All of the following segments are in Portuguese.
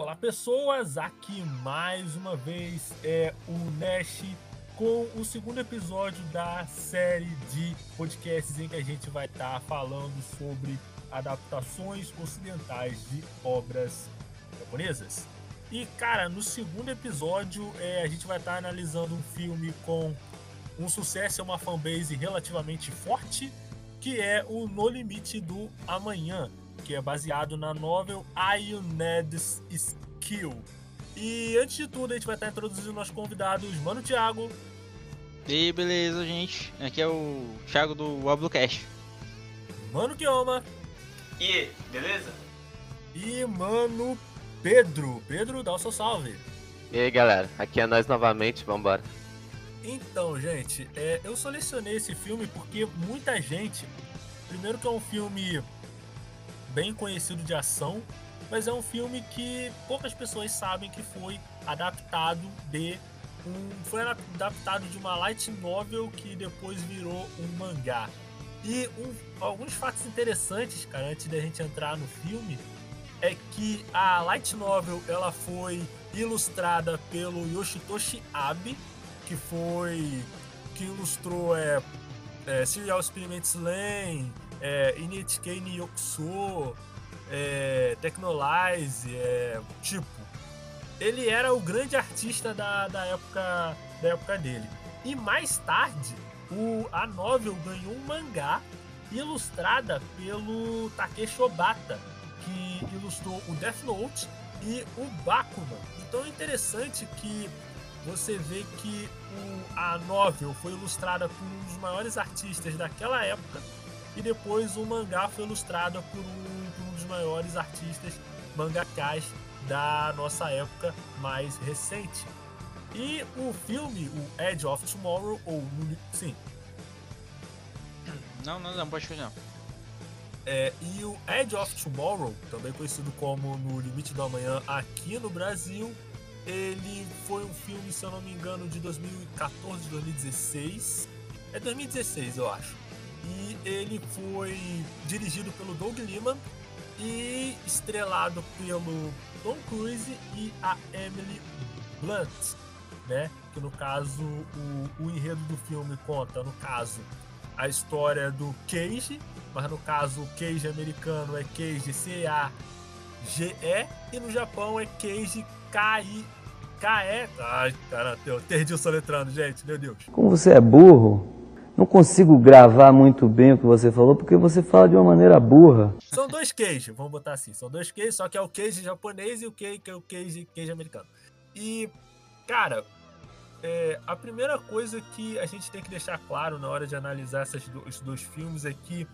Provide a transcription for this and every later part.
Olá pessoas, aqui mais uma vez é o Nash com o segundo episódio da série de podcasts em que a gente vai estar tá falando sobre adaptações ocidentais de obras japonesas. E cara, no segundo episódio é, a gente vai estar tá analisando um filme com um sucesso e uma fanbase relativamente forte, que é o No Limite do Amanhã, que é baseado na novel Ioned's Skill. E antes de tudo, a gente vai estar introduzindo nossos convidados, Mano Thiago. E aí, beleza, gente? Aqui é o Thiago do Wablucast. Mano Kioma. E beleza? E Mano Pedro. Pedro, dá o seu salve. E aí, galera? Aqui é nós novamente, vambora. Então, gente, é, eu selecionei esse filme porque muita gente. Primeiro, que é um filme bem conhecido de ação, mas é um filme que poucas pessoas sabem que foi adaptado de um, foi adaptado de uma light novel que depois virou um mangá. E um, alguns fatos interessantes, cara, antes da gente entrar no filme, é que a light novel ela foi ilustrada pelo Yoshitoshi Abe, que foi que ilustrou é, é Serial Experiments Lane, é, NHK é, Technolize, é, tipo, ele era o grande artista da, da, época, da época dele. E mais tarde, o, a novel ganhou um mangá ilustrada pelo Takeshi Obata, que ilustrou o Death Note e o Bakuman. Então é interessante que você vê que o, a novel foi ilustrada por um dos maiores artistas daquela época e depois o mangá foi ilustrado por um, por um dos maiores artistas mangakás da nossa época mais recente. E o filme, o Edge of Tomorrow, ou sim. Não, não, não, pode não. É, e o Edge of Tomorrow, também conhecido como No Limite do Amanhã aqui no Brasil, ele foi um filme, se eu não me engano, de 2014, 2016. É 2016, eu acho e ele foi dirigido pelo Doug Liman e estrelado pelo Tom Cruise e a Emily Blunt, né? Que no caso o, o enredo do filme conta, no caso, a história do Cage, mas no caso o Cage americano é Cage C-A-G-E e no Japão é Cage K-I K-E. Ai, cara, eu perdi o soletrando, gente, meu Deus. Como você é burro, não consigo gravar muito bem o que você falou, porque você fala de uma maneira burra. São dois queijos, vamos botar assim. São dois queijos, só que é o queijo japonês e o queijo, que é o queijo, queijo americano. E, cara, é, a primeira coisa que a gente tem que deixar claro na hora de analisar esses dois, dois filmes é que,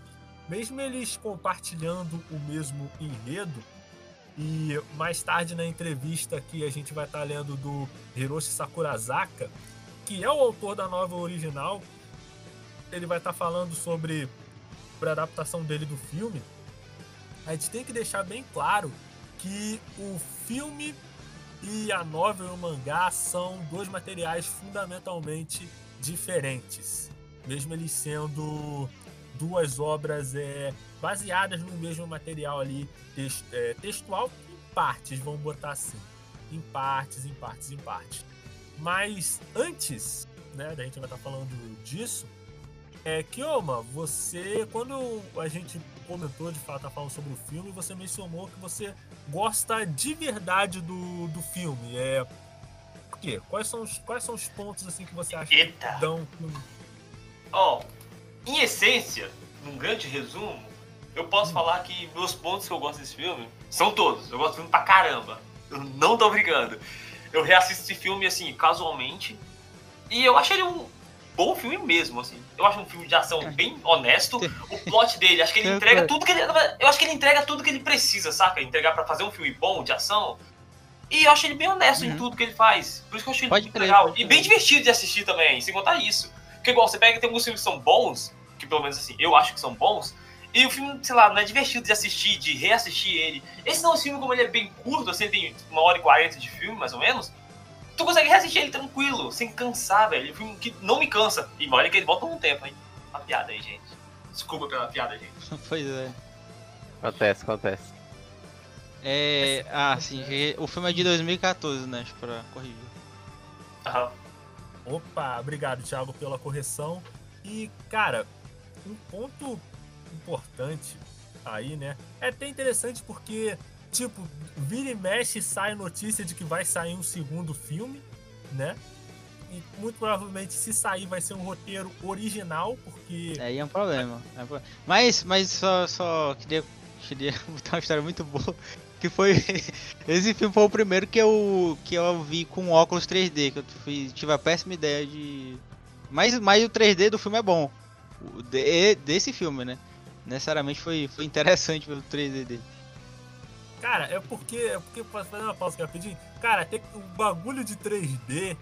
mesmo eles compartilhando o mesmo enredo, e mais tarde na entrevista que a gente vai estar lendo do Hiroshi Sakurazaka, que é o autor da nova original, ele vai estar tá falando sobre, a adaptação dele do filme, a gente tem que deixar bem claro que o filme e a novel e o mangá são dois materiais fundamentalmente diferentes, mesmo eles sendo duas obras é, baseadas no mesmo material ali text, é, textual em partes, vamos botar assim, em partes, em partes, em partes. Mas antes, né, da gente vai estar falando disso, é, Kioma, você, quando a gente comentou de fato, tá falando sobre o filme, você mencionou que você gosta de verdade do, do filme. É, por quê? Quais são, os, quais são os pontos assim que você acha Eita. que dão. Ó, oh, em essência, num grande resumo, eu posso hum. falar que meus pontos que eu gosto desse filme são todos. Eu gosto do filme pra caramba. Eu não tô brincando. Eu reassisto esse filme assim, casualmente. E eu achei ele um, bom filme mesmo, assim. Eu acho um filme de ação é. bem honesto. O plot dele, acho que ele entrega tudo que ele. Eu acho que ele entrega tudo que ele precisa, saca? Entregar para fazer um filme bom de ação. E eu acho ele bem honesto uhum. em tudo que ele faz. Por isso que eu acho ele muito legal. E bem divertido de assistir também, sem contar isso. Porque igual, você pega tem alguns filmes que são bons, que pelo menos assim, eu acho que são bons. E o filme, sei lá, não é divertido de assistir, de reassistir ele. Esse não é um filme como ele é bem curto, assim, tem uma hora e quarenta de filme, mais ou menos tu consegue reassistir ele tranquilo, sem cansar, velho. Um filme que não me cansa. E olha que ele volta um tempo, hein? Uma piada aí, gente. Desculpa pela piada, gente. pois é. Acontece, acontece. É. Ah, sim. O filme é de 2014, né? Pra corrigir. Aham. Opa, obrigado, Thiago, pela correção. E, cara, um ponto importante aí, né? É até interessante porque, tipo, vira e mexe sai notícia de que vai sair um segundo filme, né? E muito provavelmente, se sair, vai ser um roteiro original, porque. Aí é um problema. é um problema. Mas, mas só, só queria, queria botar uma história muito boa. Que foi. Esse filme foi o primeiro que eu, que eu vi com óculos 3D. Que eu fui, tive a péssima ideia de. Mas, mas o 3D do filme é bom. De- desse filme, né? Necessariamente foi, foi interessante pelo 3D dele. Cara, é porque. É porque. Posso fazer uma pausa rapidinho? Cara, tem o bagulho de 3D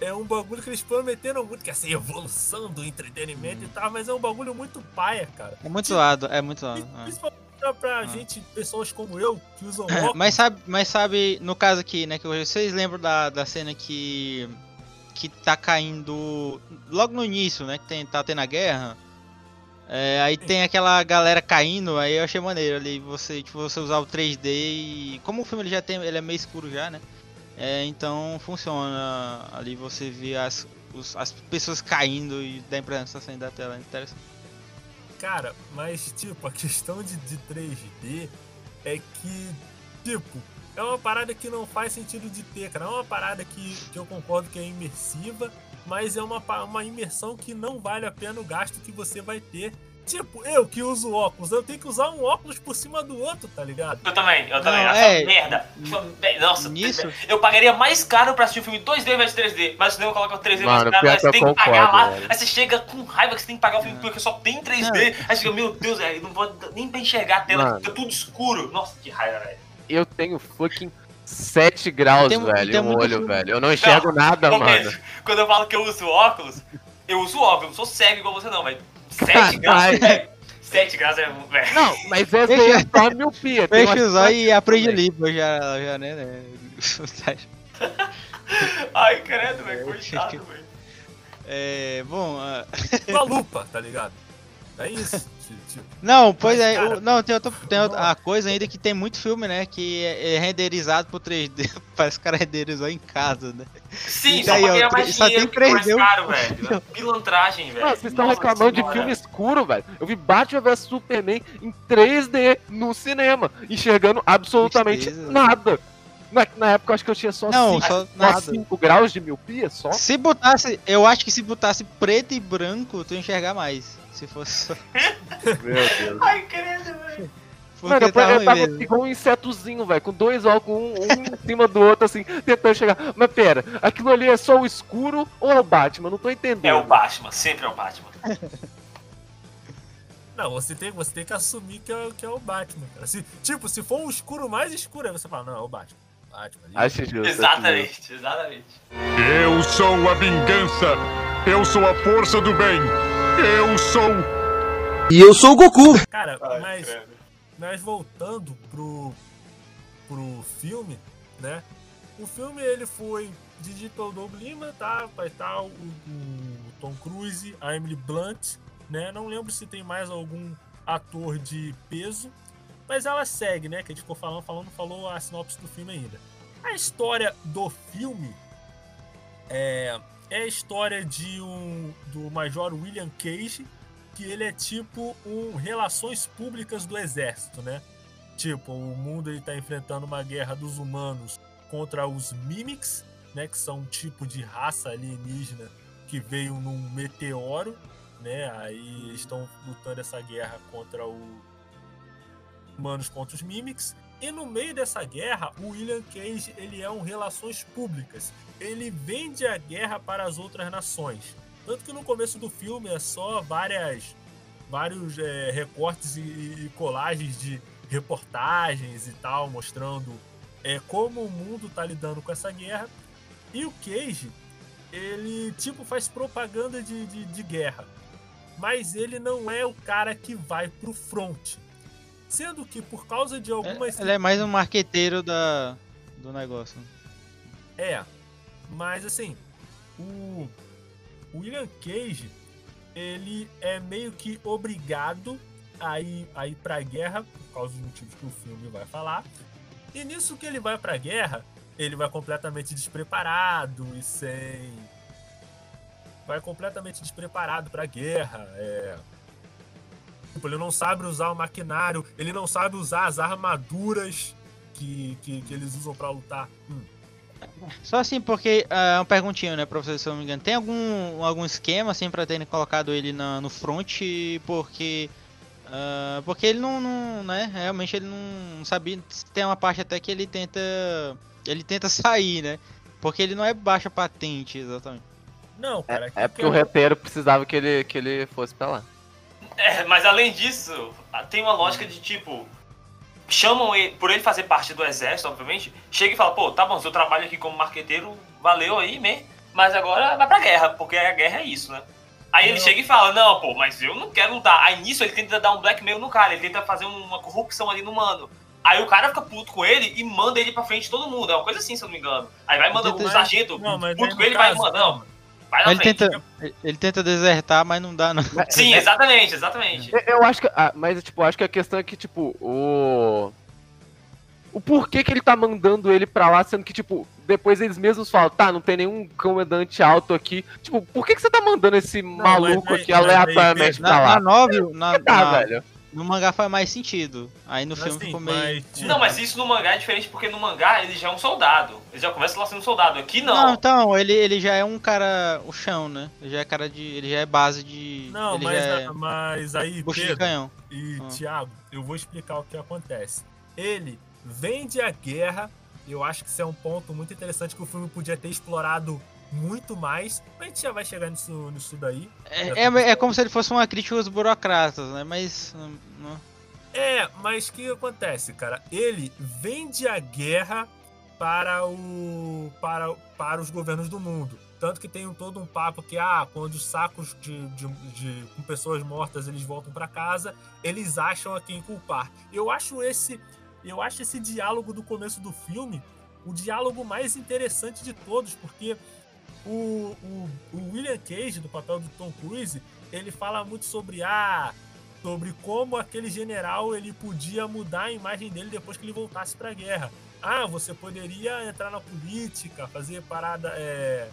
é um bagulho que eles prometeram muito, que é essa evolução do entretenimento e tal, mas é um bagulho muito paia, cara. É muito zoado, é muito zoado. É. Principalmente pra, pra Ah. gente, pessoas como eu, que usam óculos. Mas sabe, mas sabe, no caso aqui, né, que vocês lembram da, da cena que que tá caindo logo no início, né, que tem, tá tendo a guerra. É, aí tem aquela galera caindo, aí eu achei maneiro ali você, tipo, você usar o 3D e como o filme ele já tem, ele é meio escuro já, né? É, então funciona ali você vê as os- as pessoas caindo e dá impressão tá saindo da tela, interessante. Cara, mas tipo, a questão de, de 3D é que, tipo, é uma parada que não faz sentido de ter, cara. É uma parada que, que eu concordo que é imersiva, mas é uma, uma imersão que não vale a pena o gasto que você vai ter. Tipo, eu que uso óculos, eu tenho que usar um óculos por cima do outro, tá ligado? Eu também, eu também. Não, Essa é, merda. Nossa, nisso- eu pagaria mais caro pra assistir o filme 2D ao invés de 3D. Mas o cinema coloca o 3D mais caro, aí você tem que pagar lá. velho. Aí você chega com raiva que você tem que pagar o filme É. porque só tem 3D. Aí você fica, meu Deus, velho, não vou nem pra enxergar a tela, Mano. fica tudo escuro. Nossa, que raiva, velho. Eu tenho fucking 7 graus, Tem- velho, tem no muito olho, filme. velho. Eu não enxergo nada, Ô, mano. Pedro, Quando eu falo que eu uso óculos, eu uso óculos, eu não sou cego igual você não, velho. 7 graus, velho. 7 graus é. velho. Não, mas essa aí é só miopia. Fecha os olhos e aprende língua já, já, né? né? Ai, credo, velho, coitado, velho. É, bom, ah, Uma lupa, tá ligado? É isso. não, pois Mas, é, cara, o- não, tem, outra, tem outra- a coisa ainda que tem muito filme, né, que é, é renderizado por 3D, parece que o cara renderizou em casa, né? Sim, E só daí, ó, pagaria mais tre- só dinheiro, tem é mais 3D. caro, velho. Pilantragem, velho. Mano, vocês estão reclamando de filme escuro, velho. Eu vi Batman vs Superman em 3D no cinema, enxergando absolutamente Tristeza. nada. Na, na época eu acho que eu tinha só Não, 5 só nada. graus de miopia, só. Se botasse, eu acho que se botasse preto e branco, tu ia enxergar mais. Se fosse. Meu Deus. Ai, credo, velho. Porque Mano, eu, tá tava igual um insetozinho, velho, com dois óculos, um, um em cima do outro, assim, tentando chegar. Mas pera, aquilo ali é só o escuro ou é o Batman? Não tô entendendo. É o Batman, sempre é o Batman. Não, você tem, você tem que assumir que é, que é o Batman, cara. Se, tipo, se for um escuro mais escuro, aí você fala, não, é o Batman. Batman. Acho justo. acho justo. Exatamente, exatamente. Eu sou a vingança. Eu sou a força do bem. Eu sou. E eu sou o Goku. Cara, Ai, mas, credo. mas voltando pro, pro filme, né? O filme ele foi Doug Lima, tá? Vai estar o, o Tom Cruise, a Emily Blunt, né? Não lembro se tem mais algum ator de peso, mas ela segue, né? Que a gente ficou falando, falando, falou a sinopse do filme ainda. A história do filme é, é a história de um do Major William Cage, que ele é tipo um relações públicas do exército, né? Tipo, o mundo ele tá enfrentando uma guerra dos humanos contra os Mimics, né, que são um tipo de raça alienígena que veio num meteoro, né? Aí estão lutando essa guerra contra o humanos contra os Mimics. E no meio dessa guerra, o William Cage ele é um relações públicas. Ele vende a guerra para as outras nações. Tanto que no começo do filme é só várias, vários é, recortes e, e colagens de reportagens e tal, mostrando é, como o mundo tá lidando com essa guerra. E o Cage, ele tipo faz propaganda de, de, de guerra. Mas ele não é o cara que vai pro front. Sendo que por causa de algumas. Ele é mais um marqueteiro da, do negócio. É, mas assim, o o William Cage, ele é meio que obrigado a ir, a ir pra guerra, por causa dos motivos que o filme vai falar. E nisso que ele vai pra guerra, ele vai completamente despreparado e sem. Vai completamente despreparado pra guerra. É. Tipo, ele não sabe usar o maquinário, ele não sabe usar as armaduras que, que, que eles usam pra lutar. Hum. Só assim, porque é uma perguntinha, né, professor, se eu não me engano. Tem algum, algum esquema, assim, pra terem colocado ele na, no front? Porque. ah, porque ele não, não, né? Realmente ele não sabia. Tem uma parte até que ele tenta. Ele tenta sair, né? Porque ele não é baixa patente, exatamente. Não, cara. É, é porque o roteiro precisava que ele, que ele fosse pra lá. É, mas além disso, tem uma lógica de tipo. Chamam ele, por ele fazer parte do exército, obviamente, chega e fala, pô, tá bom, seu trabalho aqui como marqueteiro valeu aí, né? Mas agora vai pra guerra, porque a guerra é isso, né? Aí ele Não. chega e fala, não, pô, mas eu não quero lutar. Aí nisso ele tenta dar um blackmail no cara, ele tenta fazer uma corrupção ali no mano. Aí o cara fica puto com ele e manda ele pra frente de todo mundo. É uma coisa assim, se eu não me engano. Aí vai mandar Tenta- o sargento Não, puto com ele, vai, caso, mano, não. Vai na Ele frente. tenta, ele tenta desertar, mas não dá, não. Sim, exatamente, exatamente. Eu- Eu acho que. ah, mas, tipo, eu acho que a questão é que, tipo, o. O porquê que ele tá mandando ele pra lá, sendo que, tipo, depois eles mesmos falam, tá, não tem nenhum comandante alto aqui. Tipo, por que, que você tá mandando esse maluco mas aqui mas aleatoriamente pra Na, na lá? novel, na, Tá, na- velho. No mangá faz mais sentido. Aí no filme Assim, ficou meio. mas, tipo, Não, mas isso no mangá é diferente porque no mangá ele já é um soldado. Ele já começa lá sendo um soldado. Aqui Não, não. então, ele, ele já é um cara. O chão, né? Ele já é cara de. Ele já é base de. Não, ele mas, já é mas aí, de Pedro canhão. e Ah. Thiago, eu vou explicar o que acontece. Ele vende a guerra, eu acho que isso é um ponto muito interessante que o filme podia ter explorado muito mais. Mas a gente já vai chegar nisso, nisso daí. É, é, é como se ele fosse uma crítica aos burocratas, né? Mas. não- É, mas o que acontece, cara? Ele vende a guerra para o para, para os governos do mundo. Tanto que tem um- todo um papo que, ah, quando os sacos de, de, de- com pessoas mortas eles voltam para casa, eles acham a quem culpar. Eu acho esse eu acho esse diálogo do começo do filme o diálogo mais interessante de todos, porque o, o, o William Cage, do papel do Tom Cruise, ele fala muito sobre ah, sobre como aquele general ele podia mudar a imagem dele depois que ele voltasse para a guerra. Ah, você poderia entrar na política, fazer parada, é,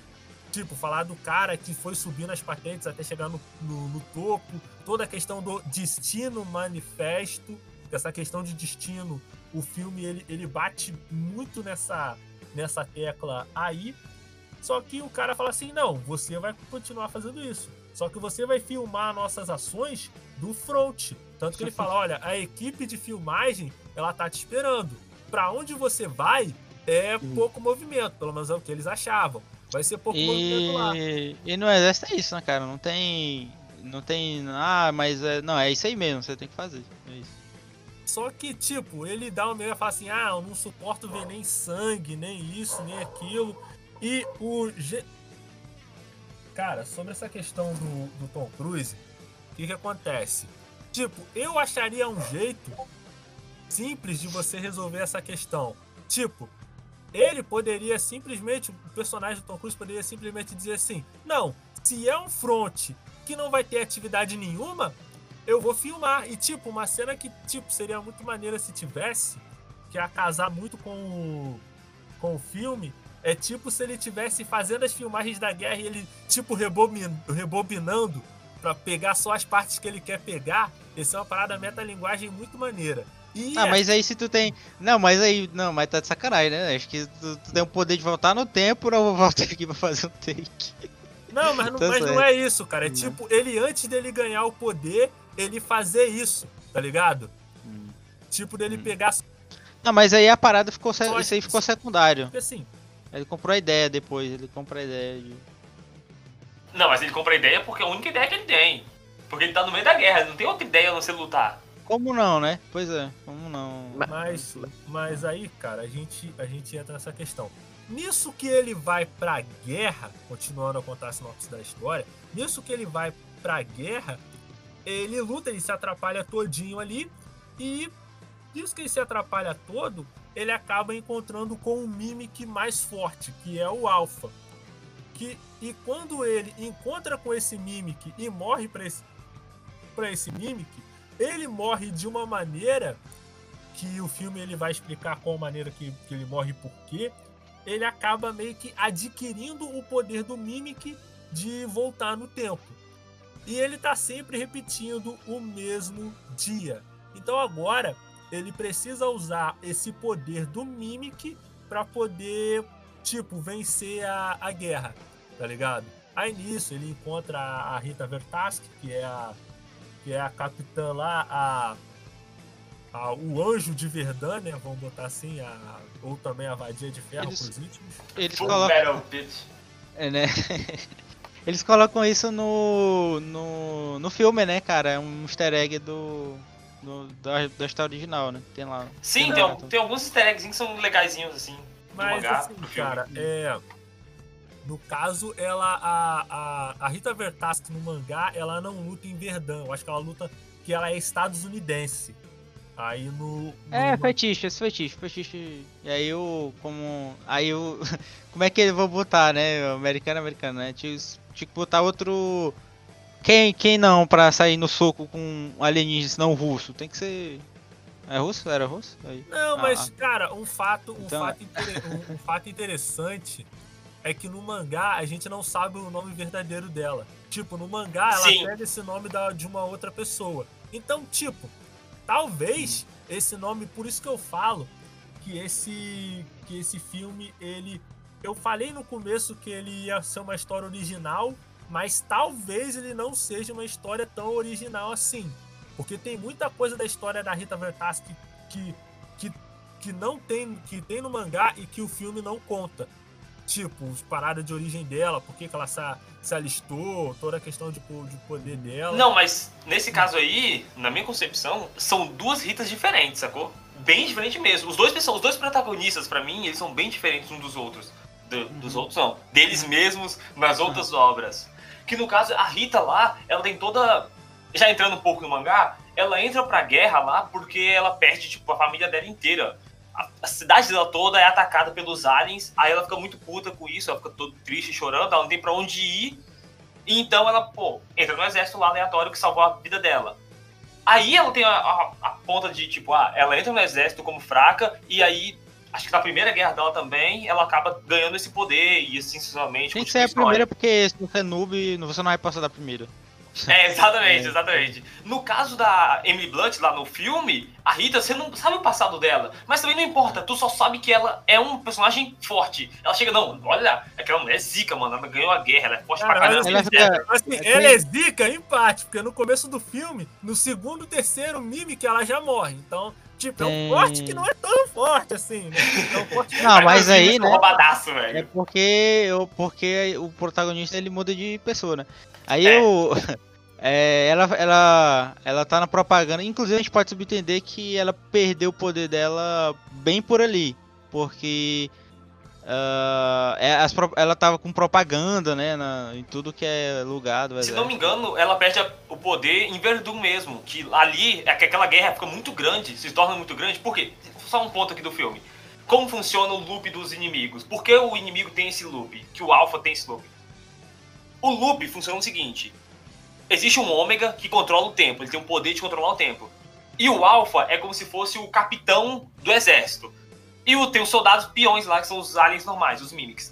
tipo, falar do cara que foi subindo as patentes até chegar no, no, no topo, toda a questão do destino manifesto, essa questão de destino, o filme ele, ele bate muito nessa, nessa tecla aí. Só que o cara fala assim: não, você vai continuar fazendo isso. Só que você vai filmar nossas ações do front. Tanto que ele fala: olha, a equipe de filmagem ela tá te esperando. Pra onde você vai é pouco movimento, pelo menos é o que eles achavam. Vai ser pouco movimento lá. E, e no exército é isso, né, cara? Não tem. Não tem. Ah, mas é. Não, é isso aí mesmo, você tem que fazer. É isso. Só que, tipo, ele dá um meio e fala assim: ah, eu não suporto ver nem sangue, nem isso, nem aquilo. E o. Ge- Cara, sobre essa questão do, do Tom Cruise, o que, que acontece? Tipo, eu acharia um jeito simples de você resolver essa questão. Tipo, ele poderia simplesmente, o personagem do Tom Cruise poderia simplesmente dizer assim: não, se é um front que não vai ter atividade nenhuma, eu vou filmar. E, tipo, uma cena que, tipo, seria muito maneira se tivesse, que ia casar muito com o, com o filme, é tipo se ele tivesse fazendo as filmagens da guerra e ele, tipo, rebobin, rebobinando pra pegar só as partes que ele quer pegar. Isso é uma parada metalinguagem muito maneira. E Ah, mas aí se tu tem. Não, mas aí. Não, mas tá de sacanagem, né? Acho que tu, tu tem o poder de voltar no tempo, não vou voltar aqui pra fazer um take. Não, mas, não, Tá mas não é isso, cara. É Não. tipo, ele antes dele ganhar o poder, ele fazer isso, tá ligado? Tipo, dele pegar. Não, mas aí a parada ficou. Só Isso aí ficou secundário. Porque assim, Ele comprou a ideia depois, ele compra a ideia de. Não, mas ele compra a ideia porque é a única ideia que ele tem. Porque ele tá no meio da guerra, ele não tem outra ideia a não ser lutar. Como não, né? Pois é, como não. Mas, mas aí, cara, a gente, a gente entra nessa questão. Nisso que ele vai pra guerra, continuando a contar a sinopse da história, nisso que ele vai pra guerra, ele luta, ele se atrapalha todinho ali, e nisso que ele se atrapalha todo, ele acaba encontrando com um Mimic mais forte, que é o Alpha. Que, e quando ele encontra com esse Mimic e morre pra esse, esse Mimic, ele morre de uma maneira que o filme ele vai explicar qual maneira que, que ele morre e por quê, ele acaba meio que adquirindo o poder do Mimic de voltar no tempo. E ele tá sempre repetindo o mesmo dia. Então agora ele precisa usar esse poder do Mimic para poder, tipo, vencer a, a guerra, tá ligado? Aí nisso ele encontra a a Rita Vertask, que é a, que é a capitã lá, a, a- o anjo de Verdun, né? Vamos botar assim, a, ou também a vadia de ferro Eles- pros íntimos. Eles colocam. É, né? Eles colocam isso no, no, no filme, né, cara? É um easter egg do, do- da, da história original, né? Tem lá. Sim, Tem tem, lá, al- tem alguns easter eggs que são legaisinhos, assim. Mas mangá assim, cara, é. No caso, ela. A, a, a Rita Vertask no mangá, ela não luta em Verdun. Eu acho que ela luta. Que ela é estadunidense. Aí no. no É, fetiche, esse fetiche, fetiche. E aí o. Como. Aí o. Como é que eles vão botar, né? Americano, americano, né? Tinha, tinha que botar outro. Quem, quem não pra sair no soco com alienígenas não russo? Tem que ser. É russo? Era russo? Aí. Não, Ah, mas, cara, um fato, um, Então- fato intere- um- um fato interessante é que no mangá a gente não sabe o nome verdadeiro dela. Tipo, no mangá ela Sim. pega esse nome da, de uma outra pessoa. Então, tipo, talvez esse nome, por isso que eu falo que esse que esse filme ele eu falei no começo que ele ia ser uma história original, mas talvez ele não seja uma história tão original assim. Porque tem muita coisa da história da Rita Vertask que, que, que não tem, que tem no mangá e que o filme não conta. Tipo, os paradas de origem dela, por que que ela se, se alistou, toda a questão de, de poder dela. Não, mas nesse caso aí, na minha concepção, são duas Ritas diferentes, sacou? Bem diferente mesmo. Os dois, os dois protagonistas, pra mim, eles são bem diferentes uns dos outros. Do- dos outros não. Deles mesmos nas outras obras. Que no caso, a Rita lá, ela tem toda. Já entrando um pouco no mangá, ela entra pra guerra lá porque ela perde, tipo, a família dela inteira. A, a cidade dela toda é atacada pelos aliens, aí ela fica muito puta com isso, ela fica toda triste, chorando, ela não tem pra onde ir. E então ela, pô, entra no exército lá aleatório que salvou a vida dela. Aí ela tem a, a- a ponta de, tipo, ah, ela entra no exército como fraca, e aí, acho que na primeira guerra dela também, ela acaba ganhando esse poder, e assim sucessivamente. Tem que ser a primeira porque se você é noob, você não vai passar da primeira. É, exatamente, É. exatamente. No caso da Emily Blunt, lá no filme, a Rita, você não sabe o passado dela. Mas também não importa, tu só sabe que ela é um personagem forte. Ela chega, não, olha, aquela mulher é zica, mano. Ela ganhou a guerra, ela é forte pra Caralho, caramba. ela fica- Assim, É, ela é zica, empate, porque no começo do filme, no segundo, terceiro mime que ela já morre. Então, tipo, é um Tem- forte que não é tão forte assim, né? É um forte que Não, mas aí, né? roubadaço, É velho. porque, eu, porque o protagonista ele muda de pessoa, né? Aí É. eu. é, ela, ela, ela tá na propaganda. Inclusive a gente pode subentender que ela perdeu o poder dela bem por ali. Porque. É, as ela tava com propaganda, né? na- em tudo que é lugar Se não me engano, ela perde o poder em Verdun mesmo. Que ali, é que aquela guerra fica muito grande, se torna muito grande. Por quê? Só um ponto aqui do filme. Como funciona o loop dos inimigos? Por que o inimigo tem esse loop? Que o Alpha tem esse loop? O loop funciona o seguinte: existe um ômega que controla o tempo, ele tem o poder de controlar o tempo. E o Alpha é como se fosse o capitão do exército. E o, tem os soldados peões lá, que são os aliens normais, os mimics.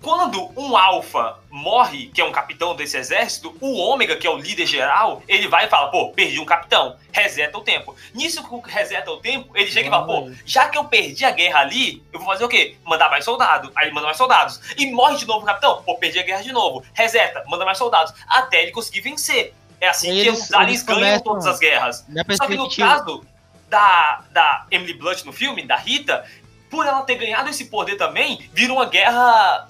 Quando um alfa morre, que é um capitão desse exército, o ômega, que é o líder geral, ele vai e fala, pô, perdi um capitão, reseta o tempo. Nisso que reseta o tempo, ele chega e fala, pô, já que eu perdi a guerra ali, eu vou fazer o quê? Mandar mais soldado. Aí ele manda mais soldados. E morre de novo o capitão, pô, perdi a guerra de novo. Reseta, manda mais soldados. Até ele conseguir vencer. É assim que os aliens ganham todas as guerras. Só que no caso da, da Emily Blunt no filme, da Rita, por ela ter ganhado esse poder também, vira uma guerra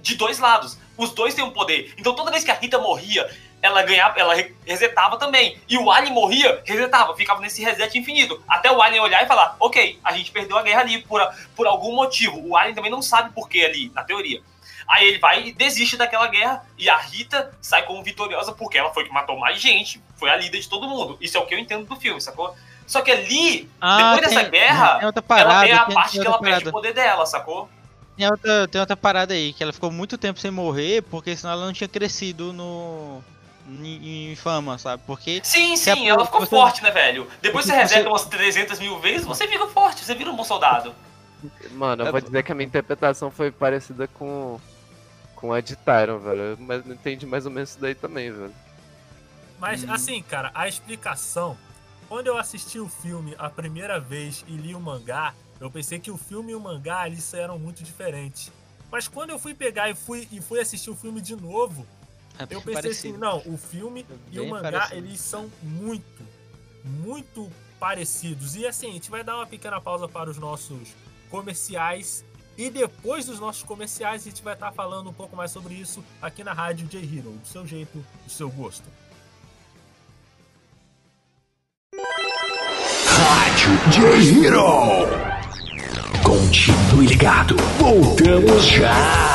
de dois lados. Os dois têm um poder. Então toda vez que a Rita morria, ela ganhava, ela re- resetava também. E o Alien morria, resetava, ficava nesse reset infinito. Até o Alien olhar e falar, ok, a gente perdeu a guerra ali por, por algum motivo. O Alien também não sabe por que ali, na teoria. Aí ele vai e desiste daquela guerra e a Rita sai como vitoriosa porque ela foi que matou mais gente, foi a líder de todo mundo. Isso é o que eu entendo do filme, sacou? Só que ali, Ah, depois dessa tem- guerra, tem outra parada, ela tem a tem- parte tem que ela perde o poder dela, sacou? Tem outra, tem outra parada aí, que ela ficou muito tempo sem morrer, porque senão ela não tinha crescido no. em, em fama, sabe? Porque. Sim, se a- sim, ela ficou você- forte, né, velho? Depois você reseta você- umas 300 mil vezes, você fica forte, você vira um bom soldado. Mano, eu É, vou dizer que a minha interpretação foi parecida com. com a de Tyron, velho. Mas não entendi mais ou menos isso daí também, velho. Mas assim, cara, a explicação. Quando eu assisti o filme a primeira vez e li o mangá, eu pensei que o filme e o mangá eles eram muito diferentes. Mas quando eu fui pegar e fui, e fui assistir o filme de novo, É eu pensei parecido. assim, não, o filme e o mangá, parecido. eles são muito, muito parecidos. E assim, a gente vai dar uma pequena pausa para os nossos comerciais. E depois dos nossos comerciais, a gente vai estar falando um pouco mais sobre isso aqui na Rádio J Hero, do seu jeito, do seu gosto. Rádio J-Hero. Continue ligado. Voltamos já.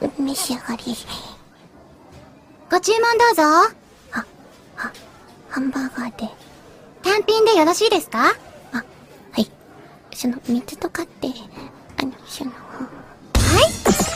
召し上がりご注文どうぞ。は、は、ハンバーガーで。単品でよろしいですか？あ、はい。その水とかってあのその。A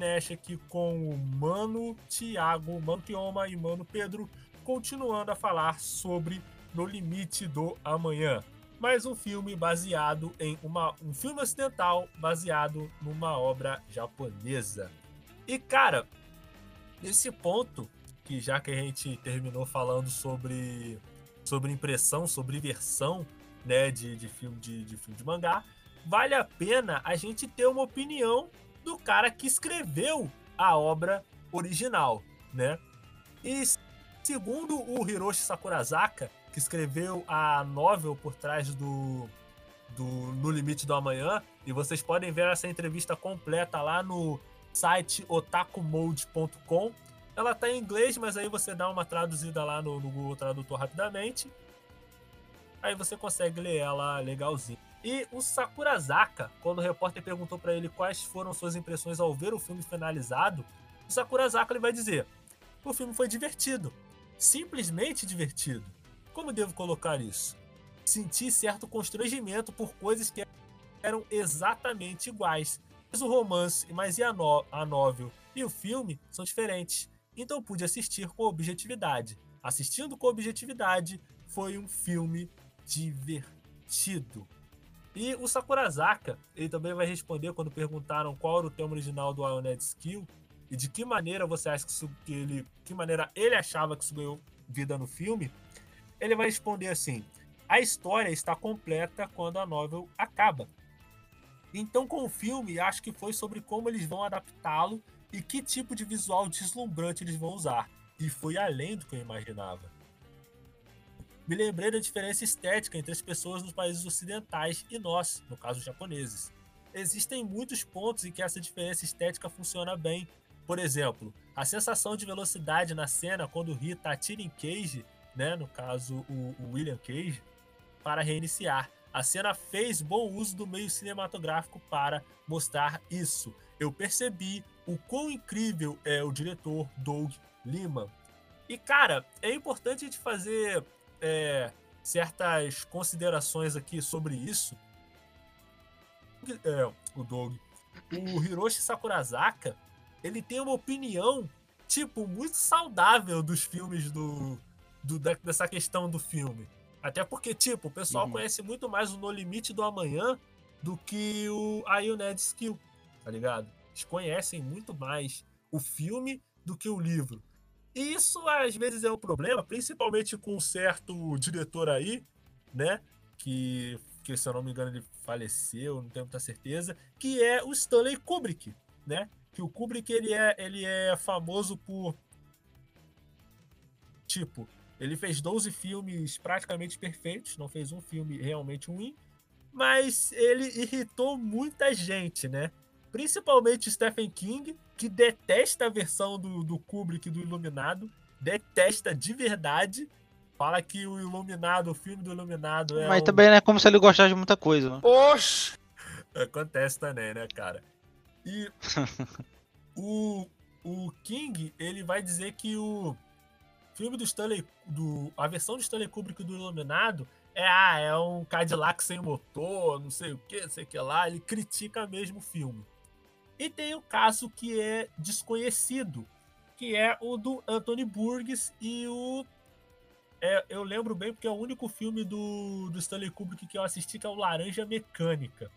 Nash, aqui com o Mano Thiago, Mano Tioma e Mano Pedro, continuando a falar sobre No Limite do Amanhã. Mais um filme baseado em uma, um filme ocidental baseado numa obra japonesa. E, cara, nesse ponto, que já que a gente terminou falando sobre, sobre impressão, sobre versão né, de, de, filme, de, de filme de mangá, vale a pena a gente ter uma opinião do cara que escreveu a obra original, né? E segundo o Hiroshi Sakurazaka, que escreveu a novel por trás do, do No Limite do Amanhã, e vocês podem ver essa entrevista completa lá no site otakumode.com. Ela tá em inglês, mas aí você dá uma traduzida lá no, no Google Tradutor rapidamente. Aí você consegue ler ela legalzinho. E o Sakurazaka, quando o repórter perguntou para ele quais foram suas impressões ao ver o filme finalizado, o Sakurazaka ele vai dizer: "O filme foi divertido, simplesmente divertido. Como devo colocar isso? Senti certo constrangimento por coisas que eram exatamente iguais. Mas o romance, mas e a, no a novel e o filme são diferentes. Então pude assistir com objetividade. Assistindo com objetividade, foi um filme divertido. E o Sakurazaka, ele também vai responder quando perguntaram qual era o tema original do Ioned Skill e de que maneira você acha que, isso, que ele, que maneira ele achava que isso ganhou vida no filme. Ele vai responder assim: a história está completa quando a novel acaba. Então, com o filme, acho que foi sobre como eles vão adaptá-lo e que tipo de visual deslumbrante eles vão usar. E foi além do que eu imaginava. Me lembrei da diferença estética entre as pessoas dos países ocidentais e nós, no caso japoneses. Existem muitos pontos em que essa diferença estética funciona bem. Por exemplo, a sensação de velocidade na cena quando o Rita atira em Cage, né, no caso o, o William Cage, para reiniciar. A cena fez bom uso do meio cinematográfico para mostrar isso. Eu percebi o quão incrível é o diretor Doug Liman. E cara, é importante a gente fazer é, certas considerações aqui sobre isso. É, o Doug. O Hiroshi Sakurazaka, ele tem uma opinião, tipo, muito saudável dos filmes do, do dessa questão do filme. Até porque, tipo, o pessoal uhum. conhece muito mais o No Limite do Amanhã do que o Ioned Skill, tá ligado? Eles conhecem muito mais o filme do que o livro. E isso às vezes é um problema, principalmente com um certo diretor aí, né? Que, que se eu não me engano ele faleceu, não tenho muita certeza, que é o Stanley Kubrick, né? Que o Kubrick ele é, ele é famoso por tipo, ele fez 12 filmes praticamente perfeitos, não fez um filme realmente ruim, mas ele irritou muita gente, né? Principalmente Stephen King, que detesta a versão do, do Kubrick do Iluminado, detesta de verdade. Fala que o Iluminado, o filme do Iluminado é. Mas um... também não é como se ele gostasse de muita coisa, né? Oxi! Acontece também, né, cara? E o, o King, ele vai dizer que o filme do Stanley. Do, a versão do Stanley Kubrick do Iluminado é, ah, é um Cadillac sem motor, não sei o que, sei o que lá. Ele critica mesmo o filme. E tem o caso que é desconhecido, que é o do Anthony Burgess e o. É, eu lembro bem porque é o único filme do, do Stanley Kubrick que eu assisti, que é o Laranja Mecânica.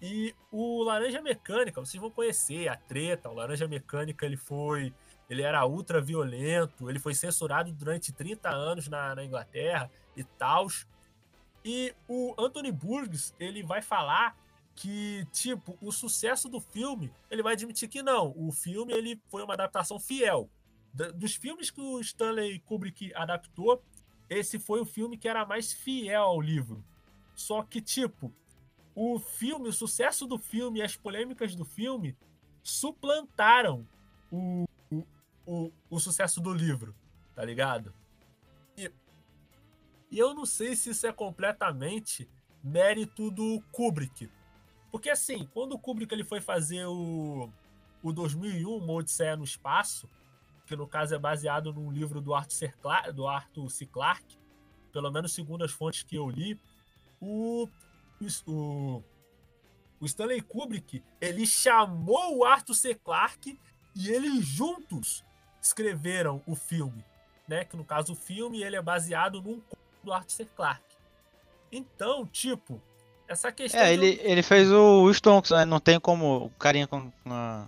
E o Laranja Mecânica, vocês vão conhecer a treta. O Laranja Mecânica ele foi. Ele era ultra violento, ele foi censurado durante 30 anos na, na Inglaterra e tal. E o Anthony Burgess ele vai falar que, tipo, o sucesso do filme, ele vai admitir que não. O filme ele foi uma adaptação fiel. dos filmes que o Stanley Kubrick adaptou, esse foi o filme que era mais fiel ao livro. Só que, tipo, o filme, o sucesso do filme e as polêmicas do filme suplantaram o, o, o, o sucesso do livro, tá ligado? E, e eu não sei se isso é completamente mérito do Kubrick, porque assim, quando o Kubrick ele foi fazer o, o 2001, Uma Odisseia no Espaço, que no caso é baseado num livro do Arthur, C. Clarke, do Arthur C. Clarke, pelo menos segundo as fontes que eu li, o, o, o Stanley Kubrick ele chamou o Arthur C. Clarke e eles juntos escreveram o filme, né? Que no caso o filme ele é baseado num conto do Arthur C. Clarke. Então, tipo, essa questão. É, ele, ele fez o Stonks, né? não tem como. O carinha com, com,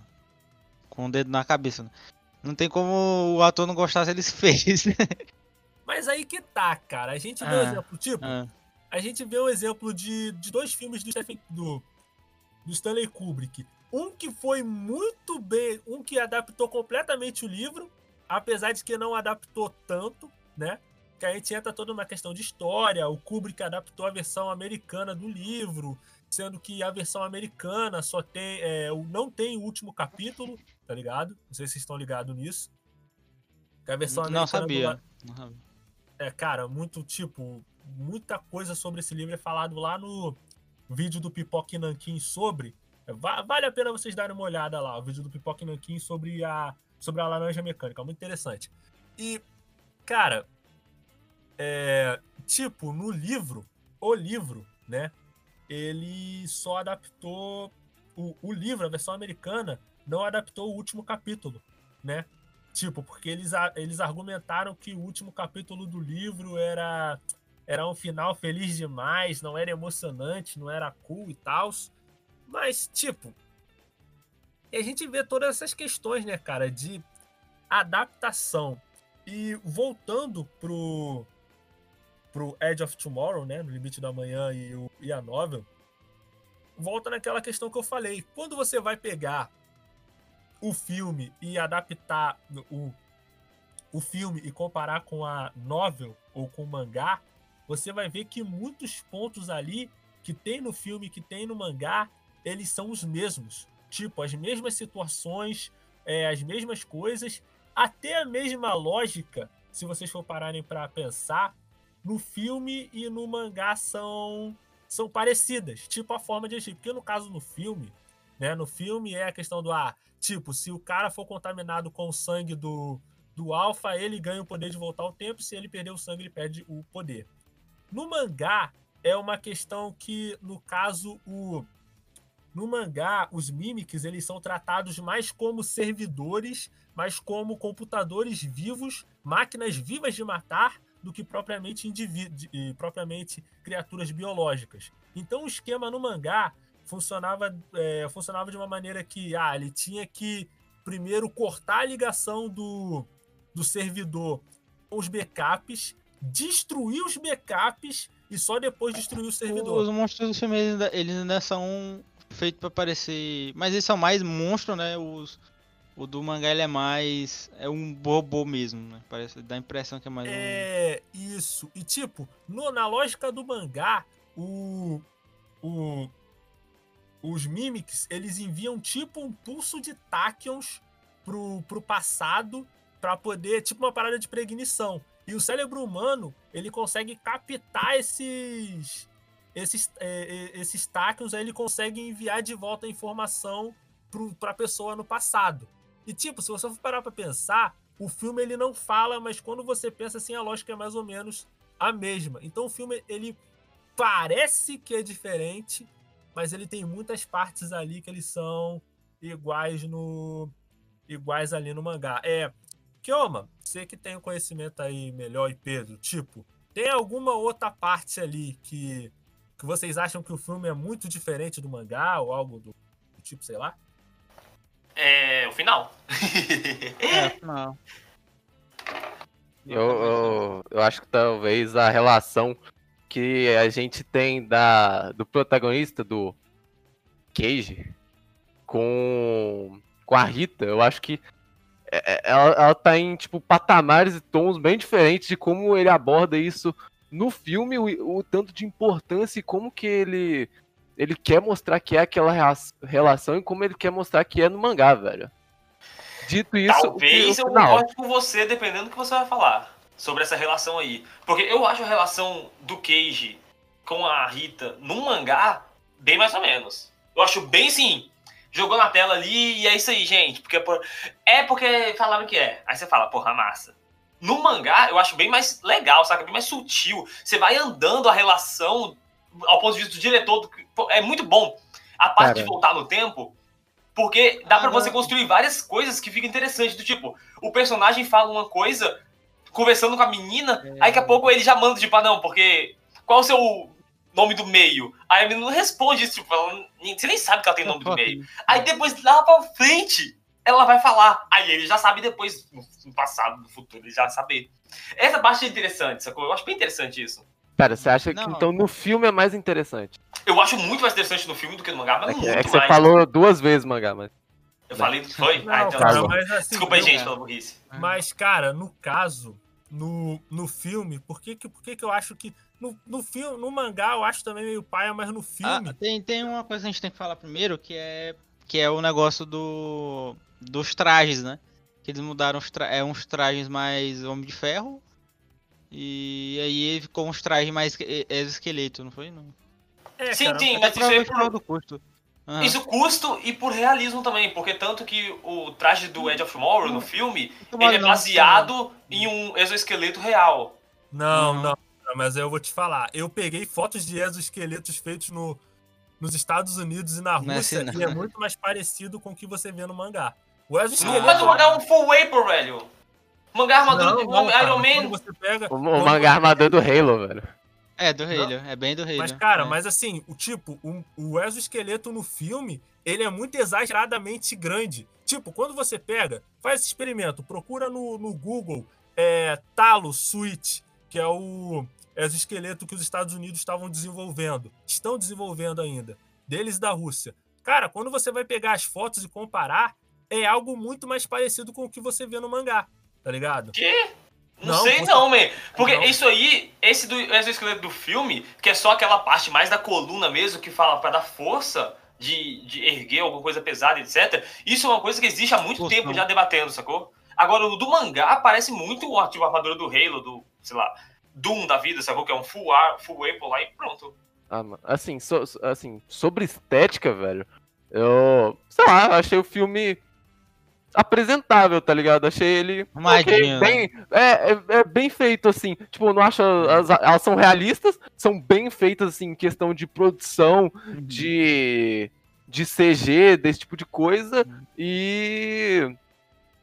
com o dedo na cabeça. Né? Não tem como o ator não gostar se ele fez. Mas aí que tá, cara. A gente vê um ah, exemplo, tipo. Ah. A gente vê um exemplo de, de dois filmes do, Stephen, do, do Stanley Kubrick. Um que foi muito bem. Um que adaptou completamente o livro, apesar de que não adaptou tanto, né? Que a gente entra toda uma questão de história. O Kubrick adaptou a versão americana do livro, sendo que a versão americana só tem. É, não tem o último capítulo, tá ligado? Não sei se vocês estão ligados nisso. Que a versão não sabia. Do... não sabia. É, cara, muito tipo. Muita coisa sobre esse livro é falado lá no vídeo do Pipoque Nankin sobre. É, vale a pena vocês darem uma olhada lá, o vídeo do Pipoque Nankin sobre a, sobre a laranja mecânica. Muito interessante. E, cara, é, tipo, no livro, o livro, né? Ele só adaptou. O, o livro, a versão americana, não adaptou o último capítulo, né? Tipo, porque eles, eles argumentaram que o último capítulo do livro era, era um final feliz demais, não era emocionante, não era cool e tal. Mas, tipo, a gente vê todas essas questões, né, cara, de adaptação. E voltando pro, pro Edge of Tomorrow, né, no Limite da Manhã e, o, e a novel, volta naquela questão que eu falei. Quando você vai pegar o filme e adaptar o, o filme e comparar com a novel ou com o mangá, você vai ver que muitos pontos ali que tem no filme, que tem no mangá, eles são os mesmos. Tipo, as mesmas situações, é, as mesmas coisas, até a mesma lógica, se vocês for pararem para pensar, no filme e no mangá são, são parecidas, tipo a forma de agir. Porque no caso no filme, né, no filme é a questão do ah, tipo, se o cara for contaminado com o sangue do, do Alpha, ele ganha o poder de voltar ao tempo, se ele perder o sangue, ele perde o poder. No mangá, é uma questão que, no caso, o no mangá, os Mimics eles são tratados mais como servidores, mais como computadores vivos, máquinas vivas de matar, do que propriamente indivíduos, propriamente criaturas biológicas. Então o esquema no mangá funcionava, é, funcionava de uma maneira que ah, ele tinha que primeiro cortar a ligação do, do servidor com os backups, destruir os backups e só depois destruir o servidor. Os monstros do filme ainda, eles ainda são feitos para parecer. Mas eles são mais monstros, né? Os, o do mangá ele é mais. É um robô mesmo, né? Parece, dá a impressão que é mais. É, um... isso. E tipo, no, na lógica do mangá, o. O. Os Mimics, eles enviam tipo um pulso de Tachyons pro, pro passado para poder, tipo uma parada de pregnição. E o cérebro humano, ele consegue captar esses esses, é, é esses tachyons, aí ele consegue enviar de volta a informação para a pessoa no passado. E tipo, se você for parar para pensar, o filme ele não fala, mas quando você pensa assim, a lógica é mais ou menos a mesma. Então o filme ele parece que é diferente, mas ele tem muitas partes ali que eles são iguais no iguais ali no mangá. É, Kioma, você que tem o conhecimento aí melhor e Pedro, tipo, tem alguma outra parte ali que que vocês acham que o filme é muito diferente do mangá ou algo do, do tipo, sei lá? É o final. é, o final. Eu, eu, eu acho que talvez a relação que a gente tem da, do protagonista do Cage com, com a Rita, eu acho que é, é, ela, ela tá em tipo patamares e tons bem diferentes de como ele aborda isso no filme o, o, tanto de importância e como que ele ele quer mostrar que é aquela relação e como ele quer mostrar que é no mangá, velho. Dito isso, talvez eu concorde com você dependendo do que você vai falar sobre essa relação aí, porque eu acho a relação do Keiji com a Rita no mangá bem mais ou menos. Eu acho bem sim. Jogou na tela ali e é isso aí, gente. Porque é porque falaram que é. Aí você fala, porra, massa. No mangá, eu acho bem mais legal, saca? Bem mais sutil. Você vai andando a relação ao ponto de vista do diretor. É muito bom. A parte Cara. de voltar no tempo, porque dá para você construir várias coisas que ficam interessantes. Do tipo, o personagem fala uma coisa, conversando com a menina, é. aí daqui a pouco ele já manda, tipo, ah, não, porque. Qual o seu nome do meio? Aí a menina não responde isso, tipo, ela, você nem sabe que ela tem nome do meio. Aí depois lá pra frente, ela vai falar. Aí ele já sabe depois, no passado, no futuro, ele já sabe. Essa parte é interessante, sacou? Eu acho bem interessante isso. Pera, você acha não. que então no filme é mais interessante? Eu acho muito mais interessante no filme do que no mangá, mas é que, muito é que você mais. falou duas vezes mangá, mas. Eu falei, foi? Não, ah, então cara, desculpa. mas assim, desculpa aí, não, gente, pela burrice. Mas, cara, no caso, no, no filme, por que, que, por que, que eu acho que. No, no filme, no mangá eu acho também meio paia, mas no filme. Ah, tem, tem uma coisa que a gente tem que falar primeiro, que é. Que é o negócio do dos trajes, né? Que eles mudaram os tra é, uns trajes mais Homem de Ferro. E aí ficou uns trajes mais exoesqueleto, não foi? Não. É, sim, cara, sim, mas isso é por... do custo. Uhum. Isso custo e por realismo também, porque tanto que o traje do Edge of Tomorrow no filme, ele é baseado em um exoesqueleto real. Não, uhum. não, mas eu vou te falar. Eu peguei fotos de exoesqueletos feitos no, nos Estados Unidos e na é Rússia assim, e é muito mais parecido com o que você vê no mangá. O exoesqueleto. Mas o mangá é um full vapor, velho. O mangá armadura do Iron Man. Você pega, o, o mangá armadura do Halo, velho. É, do Halo, é bem do Halo. Mas, cara, é. mas assim, o tipo, o, o exoesqueleto no filme, ele é muito exageradamente grande. Tipo, quando você pega, faz esse experimento, procura no, no Google é, Talo Switch, que é o exoesqueleto que os Estados Unidos estavam desenvolvendo, estão desenvolvendo ainda, deles da Rússia. Cara, quando você vai pegar as fotos e comparar, é algo muito mais parecido com o que você vê no mangá, tá ligado? Que? Não, não sei não, man. Porque não. isso aí, esse do exoesqueleto do filme, que é só aquela parte mais da coluna mesmo, que fala para dar força, de, de erguer alguma coisa pesada, etc. Isso é uma coisa que existe há muito Poxa, tempo não. já debatendo, sacou? Agora, o do mangá parece muito o ativo armadura do Halo, do, sei lá, Doom da vida, sacou? Que é um full, ar, full Apple lá e pronto. Ah, mano, assim, so- assim, sobre estética, velho, eu. Sei lá, eu achei o filme apresentável, tá ligado? Achei ele. Arrumadinho, ok, bem, é, é, é bem feito, assim. Tipo, eu não acho. As, elas são realistas, são bem feitas, assim, em questão de produção, de. de CG, desse tipo de coisa. E.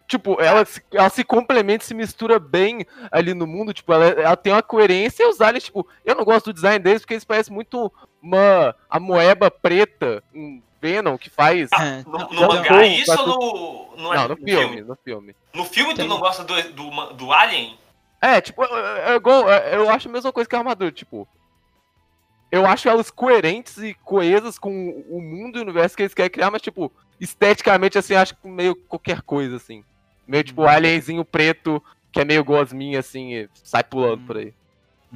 Tipo, ela, se- ela se complementa, se mistura bem ali no mundo, tipo, ela, ela tem uma coerência e os aliens, tipo, eu não gosto do design deles porque eles parecem muito uma a moeba preta, um Venom que faz. É, No, não, no não, mangá é isso tá ou no, no, não, no filme, no filme. No filme tu Tem- não gosta do, do, do Alien? É, tipo, é, é igual, é, eu acho a mesma coisa que a armadura, tipo. Eu acho elas coerentes e coesas com o mundo e o universo que eles querem criar, mas, tipo, esteticamente, assim, acho que meio qualquer coisa, assim. Meio, tipo, Uhum. alienzinho preto, que é meio gosminho, assim, e sai pulando Uhum. por aí.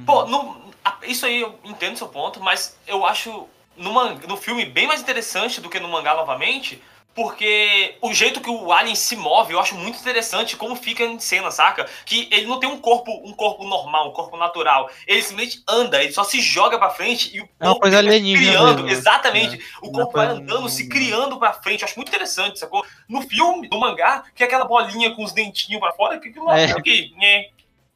Pô, no, a- isso aí eu entendo seu ponto, mas eu acho no, no filme bem mais interessante do que no mangá novamente, porque o jeito que o Alien se move eu acho muito interessante como fica em cena, saca? Que ele não tem um corpo, um corpo normal, um corpo natural. Ele simplesmente anda, ele só se joga pra frente e o É uma corpo coisa vai alienígena criando, mesmo, né? exatamente. O Uma corpo vai andando, se criando pra frente. Eu acho muito interessante, sacou? No filme, no mangá, que é aquela bolinha com os dentinhos pra fora, que aquilo, É. aqui, né?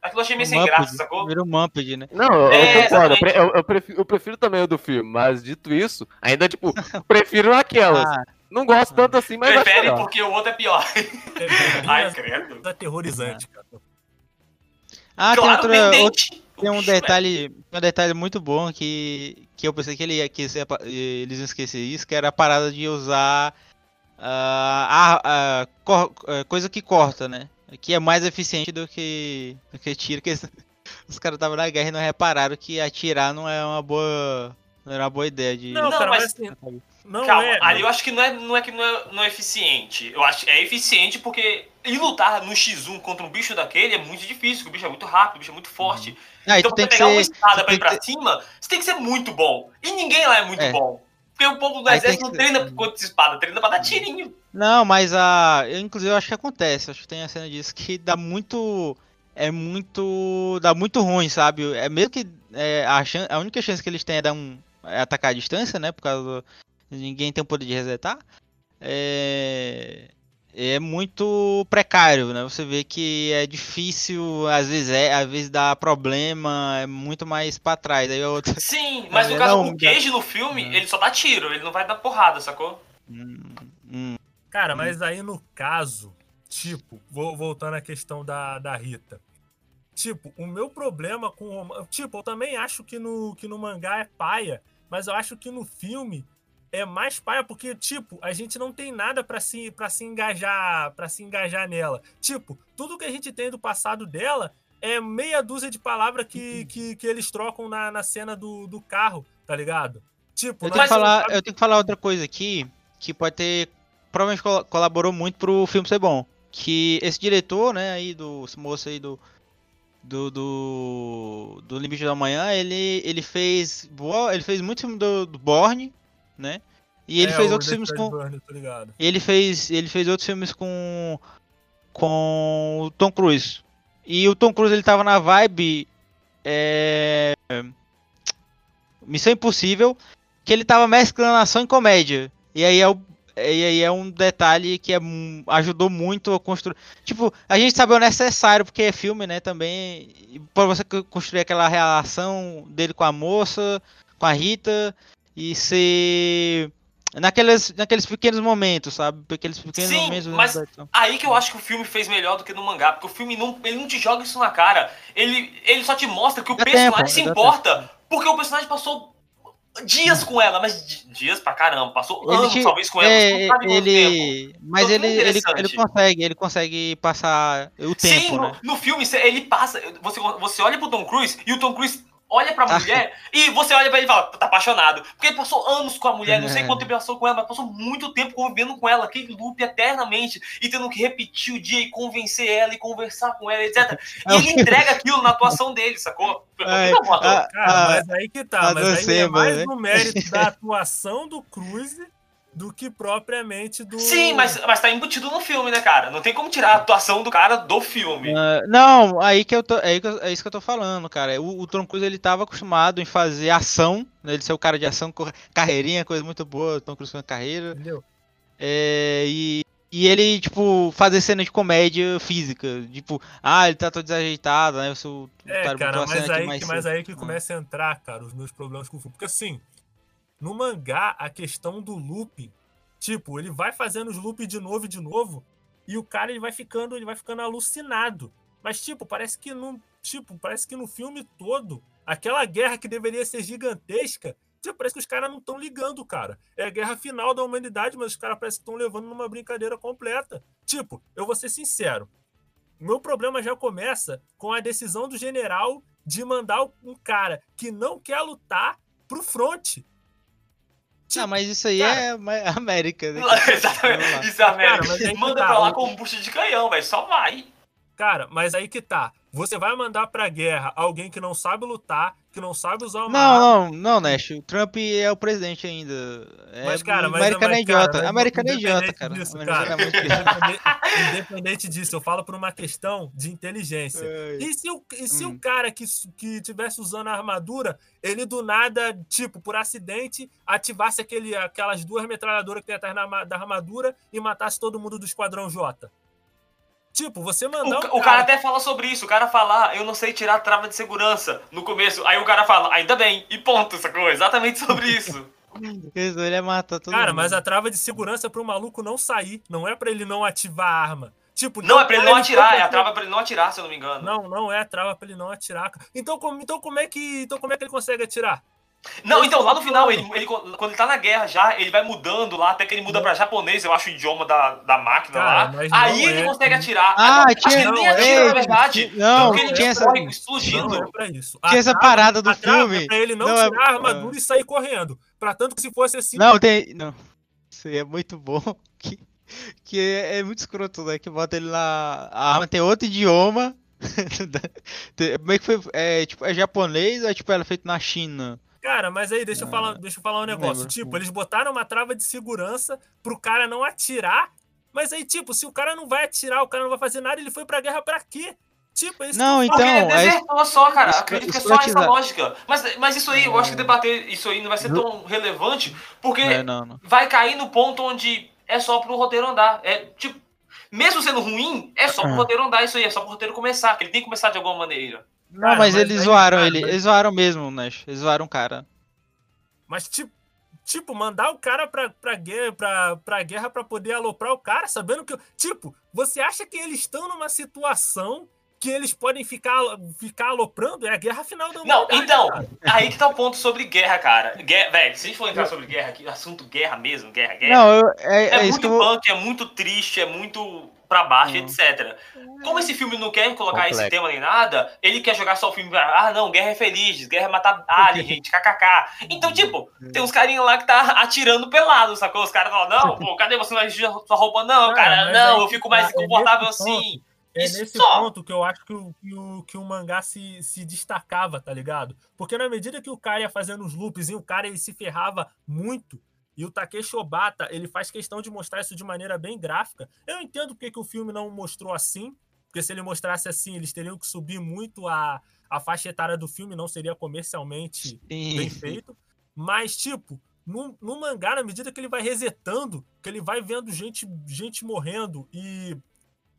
Aquilo eu achei meio sem Muppet, graça, sacou? Vira um Muppet, né? Não, eu, eu É, concordo. Eu, pre- eu- eu prefiro, eu prefiro também o do filme, mas dito isso, ainda, tipo, prefiro aquelas. Ah, Não gosto tanto assim, mas Prefere porque o outro é pior. É Ai, credo. aterrorizante, cara. ah tem, Claro, outra, tem outro- tem um detalhe, um detalhe muito bom que, que eu pensei que, ele, ia- que eles iam esquecer isso, que era a parada de usar ah, a, a cor- eh, coisa que corta, né? Que é mais eficiente do que, do que tira, que eles- os caras estavam na guerra e não repararam que atirar não é uma boa. Não era uma boa ideia de. Não, Não, cara, mas- mas não Calma, é. ali eu acho que não é, não é que não é, não é eficiente. Eu acho que é eficiente porque ir lutar no X1 contra um bicho daquele é muito difícil, porque o bicho é muito rápido, o bicho é muito forte. Ah, e então pra tem que pegar uma ser. espada tu pra ir pra que cima, você tem que ser muito bom. E ninguém lá é muito É. bom. Porque o povo do Aí exército não que- treina contra essa espada, treina pra dar tirinho. Não, mas a. Eu, inclusive, eu acho que acontece. Acho que tem a cena disso que dá muito. É muito. Dá muito ruim, sabe? É mesmo que. é, a, chan- a única chance que eles têm é, dar um, é atacar à distância, né? Por causa do. Ninguém tem o poder de resetar. É. É muito precário, né? Você vê que é difícil, às vezes é, às vezes dá problema, é muito mais pra trás. Aí a outra. Sim, mas no É, caso do Cage no filme, Uhum. ele só dá tiro, ele não vai dar porrada, sacou? Hum, hum, Cara, mas aí no caso, tipo, vou, voltando à questão da, da Rita. Tipo, o meu problema com. o Tipo, eu também acho que no, que no mangá é paia, mas eu acho que no filme é mais paia porque, tipo, a gente não tem nada pra se, pra se engajar para se engajar nela. Tipo, tudo que a gente tem do passado dela é meia dúzia de palavras que, que, que eles trocam na, na cena do, do carro, tá ligado? Tipo, Eu tenho, que falar, sabe- eu tenho que falar outra coisa aqui, que pode ter. Provavelmente col- colaborou muito pro filme ser bom. Que esse diretor, né, aí, do. Esse moço aí do. Do. Do, do Limite da Manhã, ele, ele fez. Ele fez muito filme do, do Borne, né? E ele É, fez outros filmes com. Burn. Ele fez. Ele fez outros filmes com. Com o Tom Cruise. E o Tom Cruise ele tava na vibe. É. Missão Impossível. Que ele tava mesclando ação e comédia. E aí é o. E aí é um detalhe que é, ajudou muito a construir. Tipo, a gente sabe o necessário, porque é filme, né? Também. Pra você co- construir aquela relação dele com a moça, com a Rita. E ser. Naqueles, naqueles pequenos momentos, sabe? Aqueles pequenos Sim, momentos. mas aí que eu acho que o filme fez melhor do que no mangá, porque o filme não, ele não te joga isso na cara. Ele, ele só te mostra que o Dá personagem tempo, se importa, porque o personagem passou dias com ela, mas di- dias pra caramba, passou Ele anos te- talvez com ela, é, você não sabe quanto tempo. ele, mas Então, ele, ele, ele consegue, ele consegue passar o tempo, Sim, né? no, no filme ele passa. Você, você olha pro Tom Cruise e o Tom Cruise olha pra Ah. mulher e você olha pra ele e fala, tá apaixonado. Porque ele passou anos com a mulher, não sei É. quanto tempo ele passou com ela, mas passou muito tempo convivendo com ela, aquele loop eternamente, e tendo que repetir o dia e convencer ela e conversar com ela, etc. E ele entrega aquilo na atuação dele, sacou? Ai, ah, Cara, ah, mas aí que tá. a Mas aí é mais no mérito da atuação do Cruise do que propriamente do. Sim, mas, mas tá embutido no filme, né, cara? Não tem como tirar a atuação do cara do filme. Ah, não, aí que eu tô, é, aí que eu- é isso que eu tô falando, cara. O, o Tom Cruise ele tava acostumado em fazer ação, né? Ele ser o cara de ação, carreirinha, coisa muito boa, Tom Cruise com carreira. Entendeu? É, e, e ele, tipo, fazer cena de comédia física. Tipo, ah, ele tá todo desajeitado, né? Eu sou. É, cara, uma cena mas aí, mais que, mas cedo. aí que começa a entrar, cara, os meus problemas com o filme. Porque assim, no mangá, a questão do loop, tipo, ele vai fazendo os loops de novo e de novo, e o cara ele vai ficando, ele vai ficando alucinado. Mas, tipo, parece que no. Tipo, parece que no filme todo, aquela guerra que deveria ser gigantesca, tipo, parece que os caras não estão ligando, cara. É a guerra final da humanidade, mas os caras parecem que estão levando numa brincadeira completa. Tipo, eu vou ser sincero. Meu problema já começa com a decisão do general de mandar um cara que não quer lutar pro front. Ah, mas isso aí cara- é América. Né? Exatamente. Isso é a merda. Cara, Manda tá, pra lá o- com um bucha de canhão, velho. Só vai. Cara, mas aí que tá. Você vai mandar pra guerra alguém que não sabe lutar, que não sabe usar uma arma. Não, não, não, Nash. O Trump é o presidente ainda. É, Mas, cara, mas, americano mas, é idiota. americano é idiota, independente cara. disso, cara, é independente, disso, eu falo por uma questão de inteligência. Ai. E se o, e se Hum. o cara que, que tivesse usando a armadura, ele do nada, tipo, por acidente, ativasse aquele, aquelas duas metralhadoras que tem atrás da armadura e matasse todo mundo do Esquadrão J? Tipo, você O, mandar ca- um o cara até fala sobre isso. O cara fala, ah, eu não sei tirar a trava de segurança no começo. Aí o cara fala, ainda bem. E ponto, sacou? Exatamente sobre isso. Ele matar todo Cara, mundo. mas a trava de segurança é pro maluco não sair, não é pra ele não ativar a arma. Tipo, Não, é pra ele não cara, atirar. É a pra- trava pra ele não atirar, se eu não me engano. Não, não é a trava pra ele não atirar. cara. Então como, então como é que, então como é que ele consegue atirar? Não, então, lá no final, ele, ele- quando ele tá na guerra já, ele vai mudando lá, até que ele muda pra japonês, eu acho o idioma da, da máquina Cara, lá. não Aí ele é. consegue atirar. Ah, acho que tinha- ele nem não, atira, é, na verdade. não, porque ele tinha essa- corre Não explodindo. é pra isso. Tinha essa parada do filme. É pra ele não, Não, é- tirar a armadura e sair correndo. Pra tanto que se fosse assim. Não, tem. Não. Isso aí é muito bom. Que, que é, é muito escroto, né? Que bota ele lá. A arma tem outro idioma. Como é que foi? É, tipo, é japonês ou é tipo ela é feita na China? Cara, mas aí deixa eu falar, deixa eu falar um negócio. lembro. Tipo, eles botaram uma trava de segurança pro cara não atirar. Mas aí, tipo, se o cara não vai atirar, o cara não vai fazer nada, ele foi pra guerra pra quê? Tipo, é isso Não, que eu Porque então. ele é- desertou só, cara. Acredito que é só essa lógica. Mas, mas isso aí, eu acho que debater isso aí não vai ser tão relevante, porque É, não, não. vai cair no ponto onde é só pro roteiro andar. É tipo, mesmo sendo ruim, é só pro É. roteiro andar isso aí, é só pro roteiro começar, que ele tem que começar de alguma maneira. Não, Cara, mas, mas eles aí, zoaram cara, ele. mas- Eles zoaram mesmo, Nash. Eles zoaram o cara. Mas, tipo, tipo, mandar o cara pra, pra, guerra, pra, pra guerra pra poder aloprar o cara, sabendo que. Tipo, você acha que eles estão numa situação que eles podem ficar, ficar aloprando? É a guerra final da Não, então, cara. aí que tá o ponto sobre guerra, cara. Guerra, velho, se a gente for entrar sobre guerra aqui, assunto guerra mesmo, guerra, guerra. Não, eu, é, É, é isso que muito vou. punk, é muito triste, é muito pra baixo, Hum. etc. Como esse filme não quer colocar esse Complexo. tema nem nada, ele quer jogar só o filme pra, ah, não, guerra é feliz, guerra é matar alien, gente, kkk. Então, tipo, tem uns carinhos lá que tá atirando pelado, sacou? Os caras falam, não, pô, cadê você não vai vestir sua roupa? Não, Cara, cara, não, aí eu fico mais é confortável assim. É Isso nesse só. ponto que eu acho que o, que o, que o mangá se, se destacava, tá ligado? Porque na medida que o cara ia fazendo os loops e o cara ele se ferrava muito, e o Takeshi Obata ele faz questão de mostrar isso de maneira bem gráfica. Eu entendo porque que o filme não mostrou assim, porque se ele mostrasse assim, eles teriam que subir muito a, a faixa etária do filme, não seria comercialmente bem Sim. feito. Mas, tipo, no, no mangá, na medida que ele vai resetando, que ele vai vendo gente, gente morrendo e,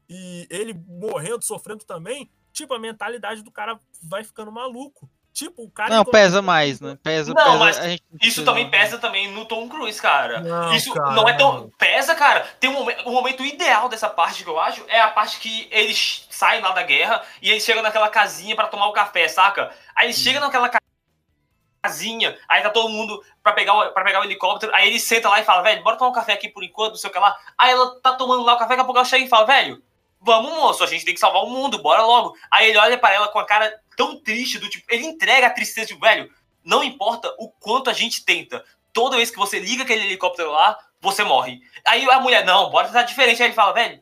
e ele morrendo, sofrendo também, tipo, a mentalidade do cara vai ficando maluco. Tipo, o cara. Não, pesa mais, né? Pesa, Não, pesa. mas a gente Isso também pesa também no Tom Cruise, cara. Não, Isso cara, não é tão. Pesa, cara. Tem um momento, o momento ideal dessa parte que eu acho é a parte que eles saem lá da guerra e eles chegam naquela casinha pra tomar o café, saca? Aí eles chegam naquela ca- casinha, aí tá todo mundo pra pegar, pra pegar o helicóptero, aí ele senta lá e fala, velho, bora tomar um café aqui por enquanto, não sei o que lá. Aí ela tá tomando lá o café, daqui a pouco ela chega e fala, velho, vamos moço, a gente tem que salvar o mundo, bora logo. Aí ele olha pra ela com a cara tão triste, do tipo, ele entrega a tristeza de, velho, não importa o quanto a gente tenta, toda vez que você liga aquele helicóptero lá, você morre. Aí a mulher, não, bora tentar diferente. Aí ele fala, velho,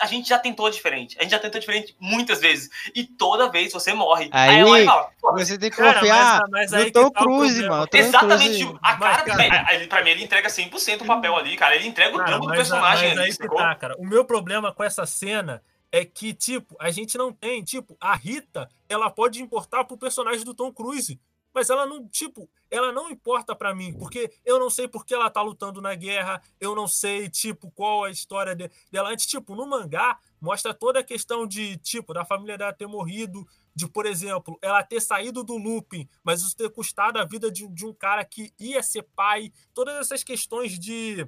a gente já tentou diferente. A gente já tentou diferente muitas vezes. E toda vez você morre. Aí, e fala, "Pô, Você tem que Cara, confiar mas- mas aí no Tom tá Cruise, mano. Exatamente, tipo, a Mas, cara, cara- velho, ele, pra mim ele entrega 100% o papel ali, cara. Ele entrega o jogo do personagem mas ali, aí que tá, cara. O meu problema com essa cena é que, tipo, a gente não tem, tipo, a Rita, ela pode importar pro personagem do Tom Cruise, mas ela não, tipo, ela não importa pra mim, porque eu não sei por que ela tá lutando na guerra, eu não sei, tipo, qual a história de- dela. Antes, tipo, no mangá mostra toda a questão de, tipo, da família dela ter morrido, de, por exemplo, ela ter saído do looping, mas isso ter custado a vida de, de um cara que ia ser pai, todas essas questões de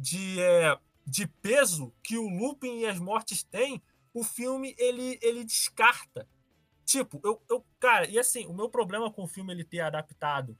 de, é, de peso que o Lupin e as mortes têm, o filme ele, ele descarta. Tipo, eu, eu. Cara, e assim, o meu problema com o filme ele ter adaptado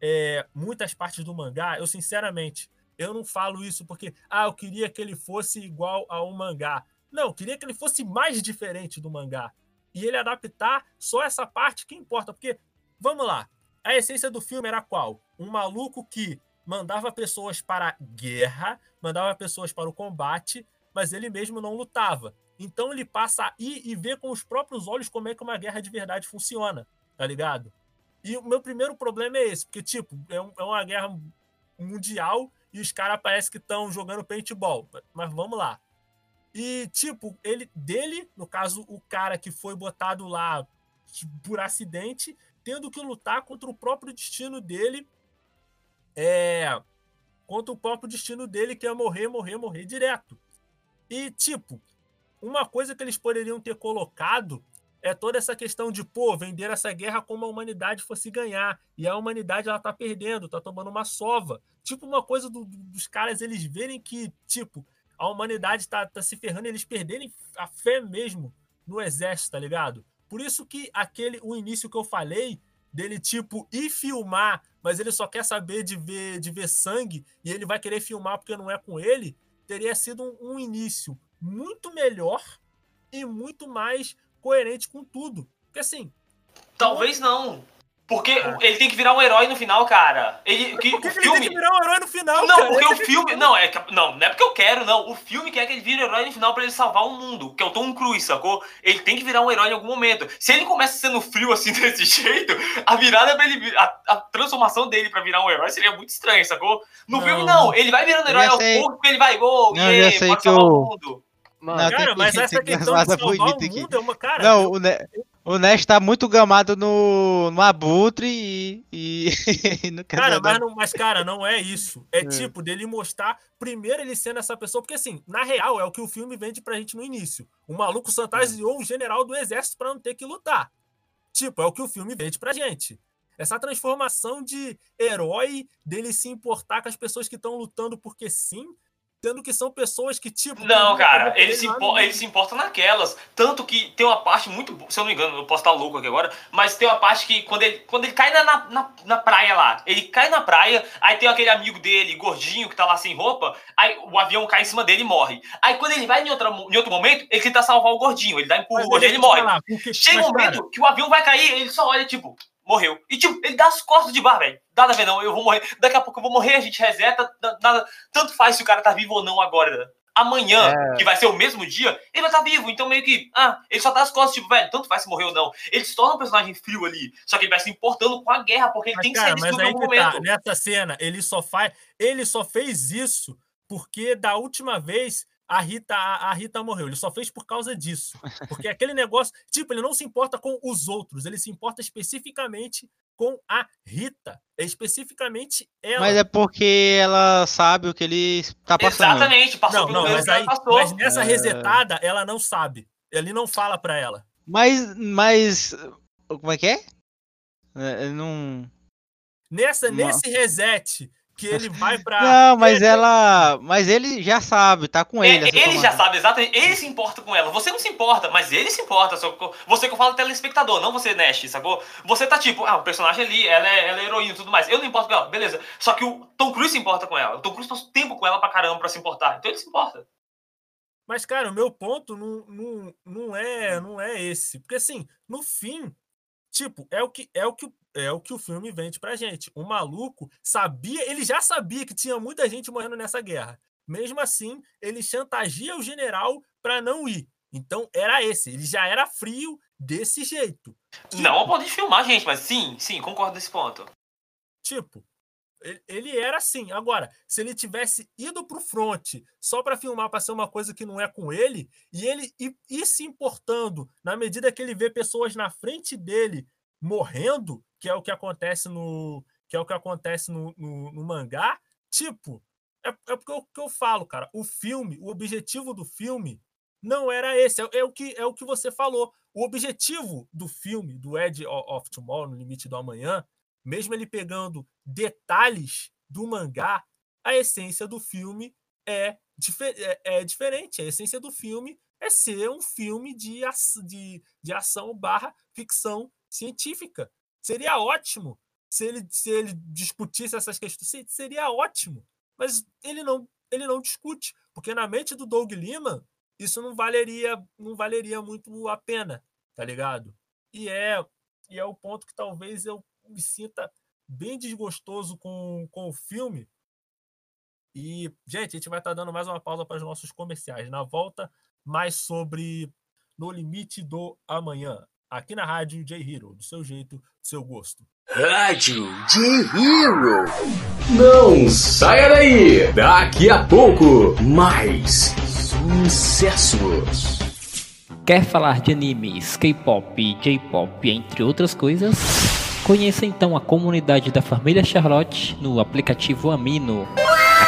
é, muitas partes do mangá, eu sinceramente, eu não falo isso porque, ah, eu queria que ele fosse igual ao mangá. Não, eu queria que ele fosse mais diferente do mangá. E ele adaptar só essa parte que importa. Porque, vamos lá, a essência do filme era qual? Um maluco que mandava pessoas para a guerra, mandava pessoas para o combate, mas ele mesmo não lutava. Então ele passa a ir e ver com os próprios olhos como é que uma guerra de verdade funciona, tá ligado? E o meu primeiro problema é esse, porque, tipo, é, um- é uma guerra mundial e os caras parecem que estão jogando paintball. Mas vamos lá. E, tipo, ele dele, no caso, o cara que foi botado lá por acidente, tendo que lutar contra o próprio destino dele. É. Contra o próprio destino dele, que é morrer, morrer, morrer direto. E, tipo, uma coisa que eles poderiam ter colocado é toda essa questão de, pô, vender essa guerra como a humanidade fosse ganhar. E a humanidade, ela tá perdendo, tá tomando uma sova. Tipo, uma coisa do- do- dos caras, eles verem que, tipo, a humanidade tá, tá se ferrando eles perderem a fé mesmo no exército, tá ligado? Por isso que aquele, o início que eu falei, dele, tipo, ir filmar, mas ele só quer saber de ver, de ver sangue, e ele vai querer filmar porque não é com ele, teria sido um, um início muito melhor e muito mais coerente com tudo. Porque assim. Talvez não. Porque ele tem que virar um herói no final, cara. Ele, que, Por que, o que filme... ele tem que virar um herói no final? Não, cara? porque o é filme. Não, é que- não, não é porque eu quero, não. O filme quer que ele vire herói no final pra ele salvar o mundo, que é o Tom Cruise, sacou? Ele tem que virar um herói em algum momento. Se ele começa sendo frio assim desse jeito, a virada pra ele. A, a transformação dele pra virar um herói seria muito estranha, sacou? No Não. filme, não. Ele vai virando Eu herói sei. poucos, porque ele vai, ô, Não, eu yeah, já sei pode que salvar o- o mundo. Mano, Não, Cara, mas essa que questão de salvar o bonita aqui. mundo é uma. Cara, Não, eu- o, ne o Nash tá muito gamado no, no Abutre e, e, no Cara, mas, não, mas, cara, não é isso. É, É. tipo dele mostrar primeiro ele sendo essa pessoa, porque assim, na real, é o que o filme vende pra gente no início. O maluco fantasiou o general do exército pra não ter que lutar. Tipo, é o que o filme vende pra gente. Essa transformação de herói, dele se importar com as pessoas que estão lutando porque sim, sendo que são pessoas que, tipo. Não, cara, ele se, impo- ele se importa naquelas. Tanto que tem uma parte muito. Se eu não me engano, eu posso estar louco aqui agora, mas tem uma parte que quando ele, quando ele cai na, na, na- praia lá, ele cai na praia, aí tem aquele amigo dele, gordinho, que tá lá sem roupa, aí o avião cai em cima dele e morre. Aí quando ele vai em, outra, em outro momento, ele tenta salvar o gordinho, ele dá empurro no gordinho, ele morre. falar, porque- Chega um cara, momento que o avião vai cair, ele só olha, tipo, morreu. E, tipo, ele dá as costas de bar, velho. Nada a ver, não. Eu vou morrer. Daqui a pouco eu vou morrer, a gente reseta. na- Nada. Tanto faz se o cara tá vivo ou não agora. Amanhã, É. que vai ser o mesmo dia, ele vai estar vivo. Então, meio que. Ah, ele só dá as costas, tipo, velho, tanto faz se morrer ou não. Ele se torna um personagem frio ali. Só que ele vai se importando com a guerra, porque ele Mas, tem que cara, sair disso em algum que tá, momento. nessa cena, ele só faz. Ele só fez isso porque da última vez a Rita, a, Rita morreu. Ele só fez por causa disso. Porque aquele negócio. Tipo, ele não se importa com os outros, ele se importa especificamente com a Rita. É especificamente ela. Mas é porque ela sabe o que ele tá passando. Exatamente, passou Não, pelo não, mas, aí, passou. mas nessa É. resetada, ela não sabe. Ele não fala pra ela. Mas, mas. Como é que é? É, Não. Nessa, Não. nesse reset que ele vai pra. Não, mas ela. Mas ele já sabe, tá com É, ele. ele já sabe exatamente, ele se importa com ela. Você não se importa, mas ele se importa. Só que você que eu falo telespectador, não você, Nash, sacou? Você tá tipo, ah, o personagem ali, ela é, ela é heroína e tudo mais. Eu não importo com ela, beleza. Só que o Tom Cruise se importa com ela. O Tom Cruise passa tempo com ela pra caramba pra se importar. Então ele se importa. Mas, cara, o meu ponto não, não, não, é, não é esse. Porque, assim, no fim, tipo, é o que é o que, é o, que o filme vende pra gente. O maluco sabia, ele já sabia que tinha muita gente morrendo nessa guerra. Mesmo assim, ele chantageia o general para não ir. Então era esse, ele já era frio desse jeito. Não pode filmar, gente, mas sim, sim, concordo nesse ponto. Tipo, ele era assim. Agora, se ele tivesse ido pro front só para filmar para ser uma coisa que não é com ele, e ele ir, se importando na medida que ele vê pessoas na frente dele morrendo, que é o que acontece no que é o que acontece no, no, no mangá, tipo, é, é porque eu, que eu falo, cara. O filme, o objetivo do filme não era esse. É, é, o que é o que você falou. O objetivo do filme, do Edge of Tomorrow, no limite do amanhã, mesmo ele pegando detalhes do mangá, a essência do filme é, difer é, é diferente. A essência do filme é ser um filme de, de, de ação barra ficção científica. Seria ótimo se ele, se ele discutisse essas questões. Seria ótimo. Mas ele não, ele não discute. Porque na mente do Doug Lima, isso não valeria, não valeria muito a pena, tá ligado? E é, e é o ponto que talvez eu me sinta bem desgostoso com, com o filme. E, gente, a gente vai estar tá dando mais uma pausa para os nossos comerciais. Na volta, mais sobre No Limite do Amanhã. Aqui na Rádio J Hero, do seu jeito, do seu gosto. Rádio J Hero. Não saia daí! Daqui a pouco, mais sucessos. Quer falar de animes, K-pop, J-pop, entre outras coisas? Conheça então a comunidade da família Charlotte no aplicativo Amino Na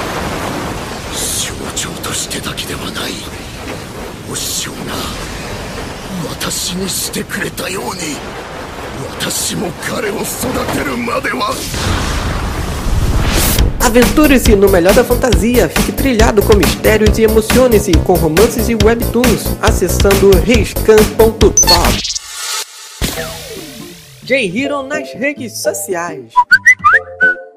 としてだけではないお師匠が私にしてくれたように私も彼を育てるまでは Aventure-se no melhor da fantasia, fique trilhado com mistérios e emocione-se com romances e webtoons acessando reiscan.top. J-Hero nas redes sociais.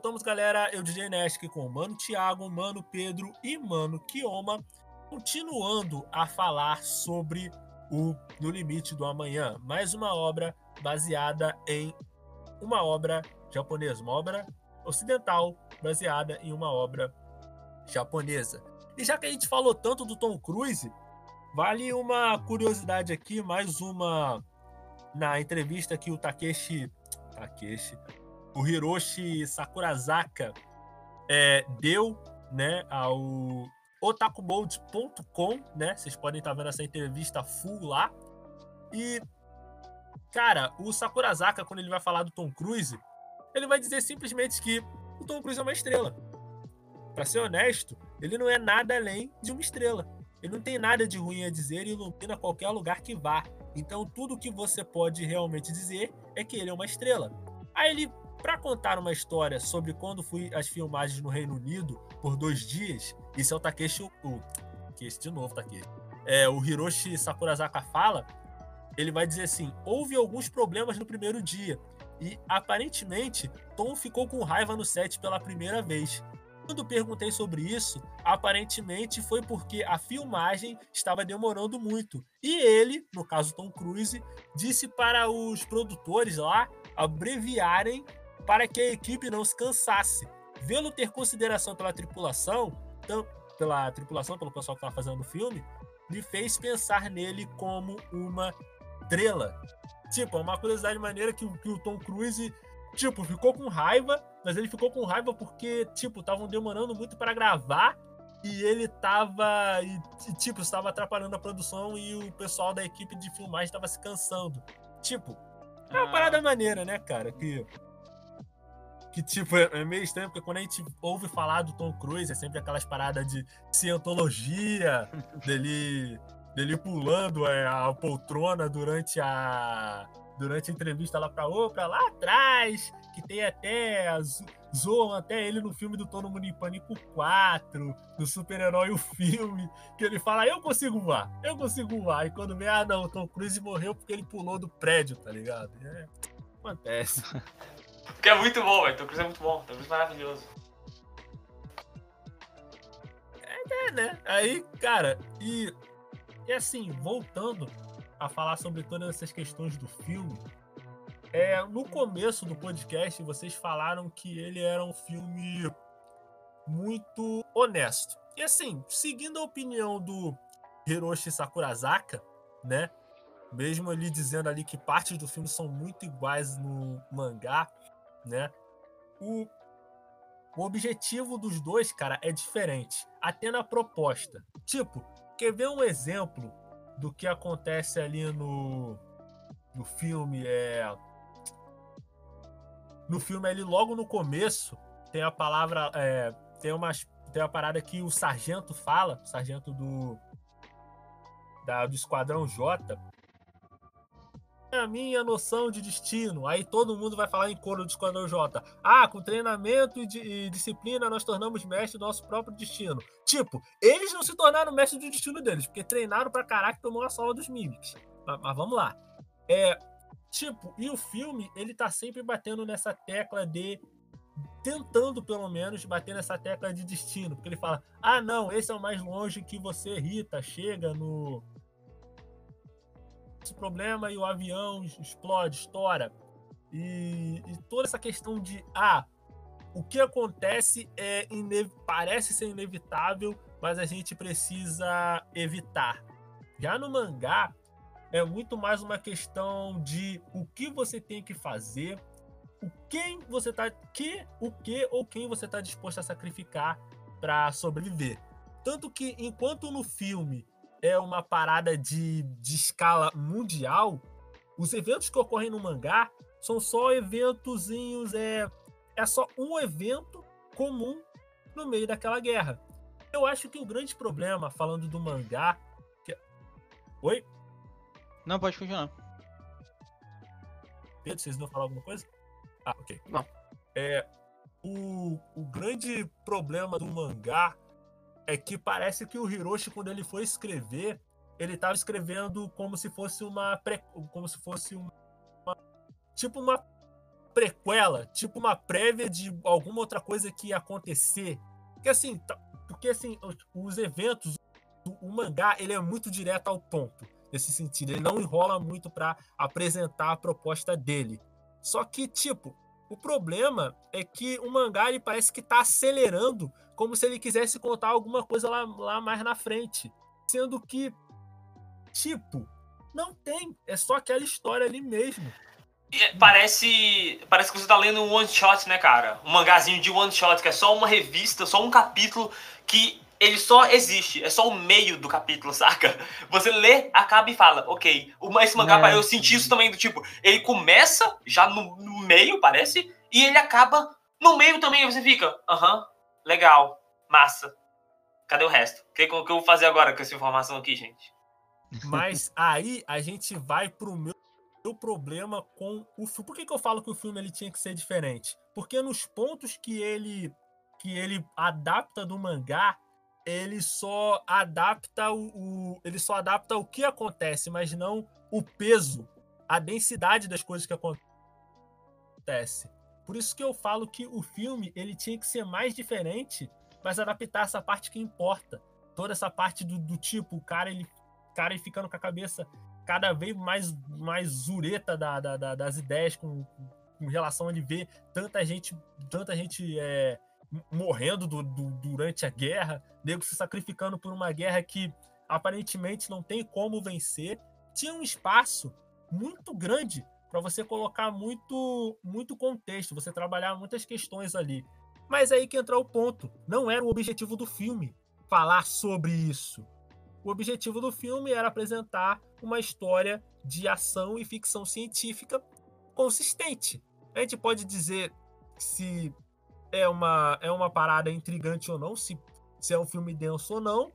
Voltamos, galera. Eu, DJ Nesk, com o Mano Thiago, Mano Pedro e Mano Kioma, continuando a falar sobre o No Limite do Amanhã. Mais uma obra baseada em uma obra japonesa, uma obra ocidental baseada em uma obra japonesa. E já que a gente falou tanto do Tom Cruise, vale uma curiosidade aqui, mais uma na entrevista que o Takeshi Takeshi o Hiroshi Sakurazaka é, deu né, ao otakubold.com, né? Vocês podem estar vendo essa entrevista full lá. E, cara, o Sakurazaka, quando ele vai falar do Tom Cruise, ele vai dizer simplesmente que o Tom Cruise é uma estrela. Para ser honesto, ele não é nada além de uma estrela. Ele não tem nada de ruim a dizer e ilumina qualquer lugar que vá. Então, tudo que você pode realmente dizer é que ele é uma estrela. Aí ele para contar uma história sobre quando fui às filmagens no Reino Unido por dois dias, isso é o Takeshi, o Takeshi de novo, Takeshi. É, o Hiroshi Sakurazaka fala, ele vai dizer assim: houve alguns problemas no primeiro dia e aparentemente Tom ficou com raiva no set pela primeira vez. Quando perguntei sobre isso, aparentemente foi porque a filmagem estava demorando muito. E ele, no caso Tom Cruise, disse para os produtores lá abreviarem para que a equipe não se cansasse. Vê-lo ter consideração pela tripulação, pela tripulação, pelo pessoal que estava fazendo o filme, me fez pensar nele como uma estrela. Tipo, é uma curiosidade maneira que, que o Tom Cruise tipo, ficou com raiva, mas ele ficou com raiva porque, tipo, estavam demorando muito para gravar e ele tava. E, tipo, estava atrapalhando a produção e o pessoal da equipe de filmagem estava se cansando. Tipo, é uma Ah. parada maneira, né, cara? Que. Que, tipo, é é meio estranho, porque quando a gente ouve falar do Tom Cruise, é sempre aquelas paradas de cientologia, dele, dele pulando é, a poltrona durante a. Durante a entrevista lá pra outra, lá atrás, que tem até. zo- Zoam até ele no filme do em Pânico 4, do super-herói o filme, que ele fala, eu consigo voar, eu consigo voar. E quando vê, ah não, o Tom Cruise morreu porque ele pulou do prédio, tá ligado? É, acontece. Porque é muito bom, velho. Tom Cruise é muito bom. Tom Cruise é maravilhoso. É, né? Aí, cara, e, e assim, voltando a falar sobre todas essas questões do filme, é, no começo do podcast vocês falaram que ele era um filme muito honesto. E assim, seguindo a opinião do Hiroshi Sakurazaka, né? Mesmo ali dizendo ali que partes do filme são muito iguais no mangá, né? O, o objetivo dos dois, cara, é diferente. Até na proposta. Tipo, quer ver um exemplo do que acontece ali no, no filme? É. No filme ali, logo no começo, tem a palavra. é, tem umas. Tem uma parada que o sargento fala, sargento do. Da, do Esquadrão J. É a minha noção de destino. Aí todo mundo vai falar em coro do Esquadrão J. Ah, com treinamento e, e disciplina nós tornamos mestre do nosso próprio destino. Tipo, eles não se tornaram mestre do destino deles, porque treinaram pra caraca e tomou a sola dos Mimics. Mas, mas vamos lá. É, tipo, e o filme, ele tá sempre batendo nessa tecla de. Tentando, pelo menos, bater nessa tecla de destino. Porque ele fala: ah, não, esse é o mais longe que você, Rita, chega no. Esse problema e o avião explode, estoura. E, e toda essa questão de. Ah, o que acontece é parece ser inevitável, mas a gente precisa evitar. Já no mangá, é muito mais uma questão de o que você tem que fazer, o quem você tá, que, o que ou quem você está disposto a sacrificar para sobreviver. Tanto que enquanto no filme é uma parada de, de escala mundial, os eventos que ocorrem no mangá são só eventozinhos, é, é só um evento comum no meio daquela guerra. Eu acho que o grande problema, falando do mangá. que- Oi? Não, pode continuar. Pedro, vocês vão falar alguma coisa? Ah, ok. Não. É, o, o grande problema do mangá é que parece que o Hiroshi, quando ele foi escrever, ele estava escrevendo como se fosse uma. Pre, como se fosse uma. Tipo uma prequela, tipo uma prévia de alguma outra coisa que ia acontecer. Porque assim, tá- porque assim, os, os eventos, o, mangá, ele é muito direto ao ponto nesse sentido. Ele não enrola muito para apresentar a proposta dele. Só que, tipo, o problema é que o mangá ele parece que tá acelerando como se ele quisesse contar alguma coisa lá, lá mais na frente. Sendo que, tipo, não tem. É só aquela história ali mesmo. É- Parece, parece que você tá lendo um one shot, né, cara? Um mangazinho de one shot, que é só uma revista, só um capítulo que ele só existe, é só o meio do capítulo, saca? Você lê, acaba e fala, ok. O- Esse mangá, É. eu senti isso também do tipo, ele começa já no, no meio, parece, e ele acaba no meio também, você fica, aham, legal, massa. Cadê o resto? O que, que eu vou fazer agora com essa informação aqui, gente? Mas aí a gente vai pro meu, meu problema com o filme. Por que, que eu falo que o filme ele tinha que ser diferente? Porque nos pontos que ele que ele adapta do mangá, ele só adapta o, o- ele só adapta o que acontece, mas não o peso, a densidade das coisas que acontece. Por isso que eu falo que o filme ele tinha que ser mais diferente, mas adaptar essa parte que importa. Toda essa parte do, do tipo, o cara ele cara ele ficando com a cabeça cada vez mais, mais zureta da, da- da- das ideias com, com relação a ele ver tanta gente, tanta gente é, morrendo do- do- durante a guerra, nego se sacrificando por uma guerra que aparentemente não tem como vencer. Tinha um espaço muito grande para você colocar muito, muito contexto, você trabalhar muitas questões ali. Mas aí que entra o ponto. Não era o objetivo do filme falar sobre isso. O objetivo do filme era apresentar uma história de ação e ficção científica consistente. A gente pode dizer se é uma, é uma parada intrigante ou não, se, se é um filme denso ou não,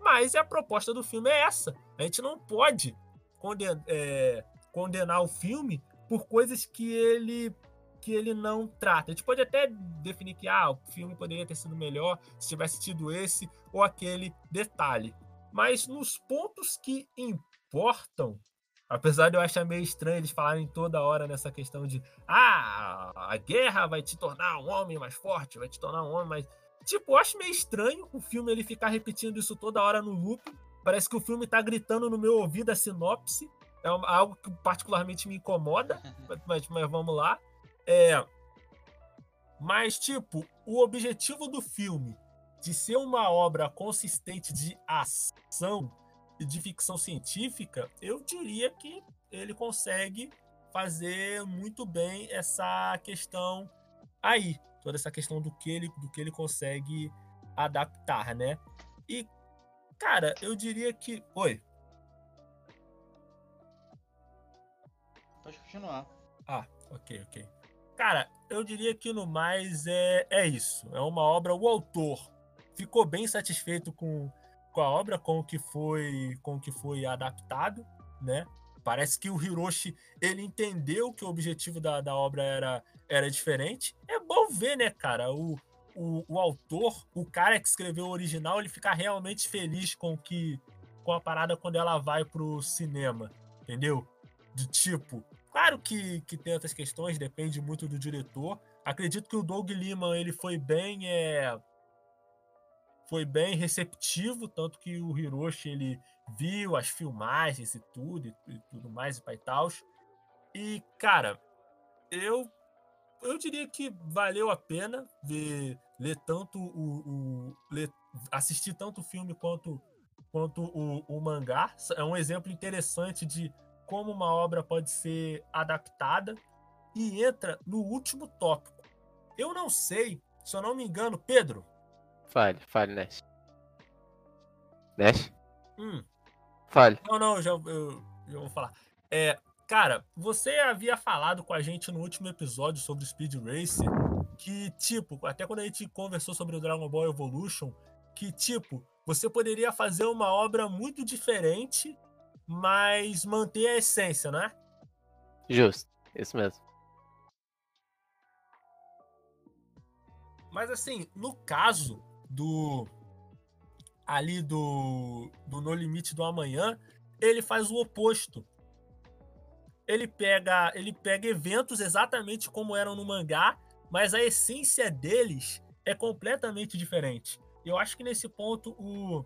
mas a proposta do filme é essa. A gente não pode condenar, é, condenar o filme por coisas que ele que ele não trata. A gente pode até definir que ah, o filme poderia ter sido melhor se tivesse tido esse ou aquele detalhe. Mas nos pontos que importam, apesar de eu achar meio estranho eles falarem toda hora nessa questão de ah, a guerra vai te tornar um homem mais forte, vai te tornar um homem mais. Tipo, eu acho meio estranho o filme ele ficar repetindo isso toda hora no loop. Parece que o filme tá gritando no meu ouvido a sinopse. É algo que particularmente me incomoda, mas, mas vamos lá. É. Mas, tipo, o objetivo do filme de ser uma obra consistente de ação e de ficção científica, eu diria que ele consegue fazer muito bem essa questão aí, toda essa questão do que ele, do que ele consegue adaptar, né? E, cara, eu diria que. Oi. Pode continuar. Ah, ok, ok. Cara, eu diria que no mais é, é isso. É uma obra. O autor ficou bem satisfeito com, com a obra, com o que foi, com o que foi adaptado, né? Parece que o Hiroshi ele entendeu que o objetivo da, da obra era, era diferente. É bom ver, né, cara? O, o, o autor, o cara que escreveu o original, ele fica realmente feliz com que com a parada quando ela vai pro cinema, entendeu? De tipo, Claro que, que tem outras questões, depende muito do diretor. Acredito que o Doug Liman ele foi bem é, foi bem receptivo, tanto que o Hiroshi ele viu as filmagens e tudo e, e tudo mais e tal. E cara, eu eu diria que valeu a pena ver ler tanto o, o ler, assistir tanto o filme quanto quanto o, o mangá. É um exemplo interessante de como uma obra pode ser adaptada e entra no último tópico. Eu não sei, se eu não me engano, Pedro. Fale, fale, Nash. Nash? Hum. Fale. Não, não, já, eu, já vou falar. É, cara, você havia falado com a gente no último episódio sobre Speed Racer que, tipo, até quando a gente conversou sobre o Dragon Ball Evolution, que, tipo, você poderia fazer uma obra muito diferente mas manter a essência, né? Justo, isso mesmo. Mas assim, no caso do ali do, do No Limite do Amanhã, ele faz o oposto. Ele pega, ele pega eventos exatamente como eram no mangá, mas a essência deles é completamente diferente. Eu acho que nesse ponto o,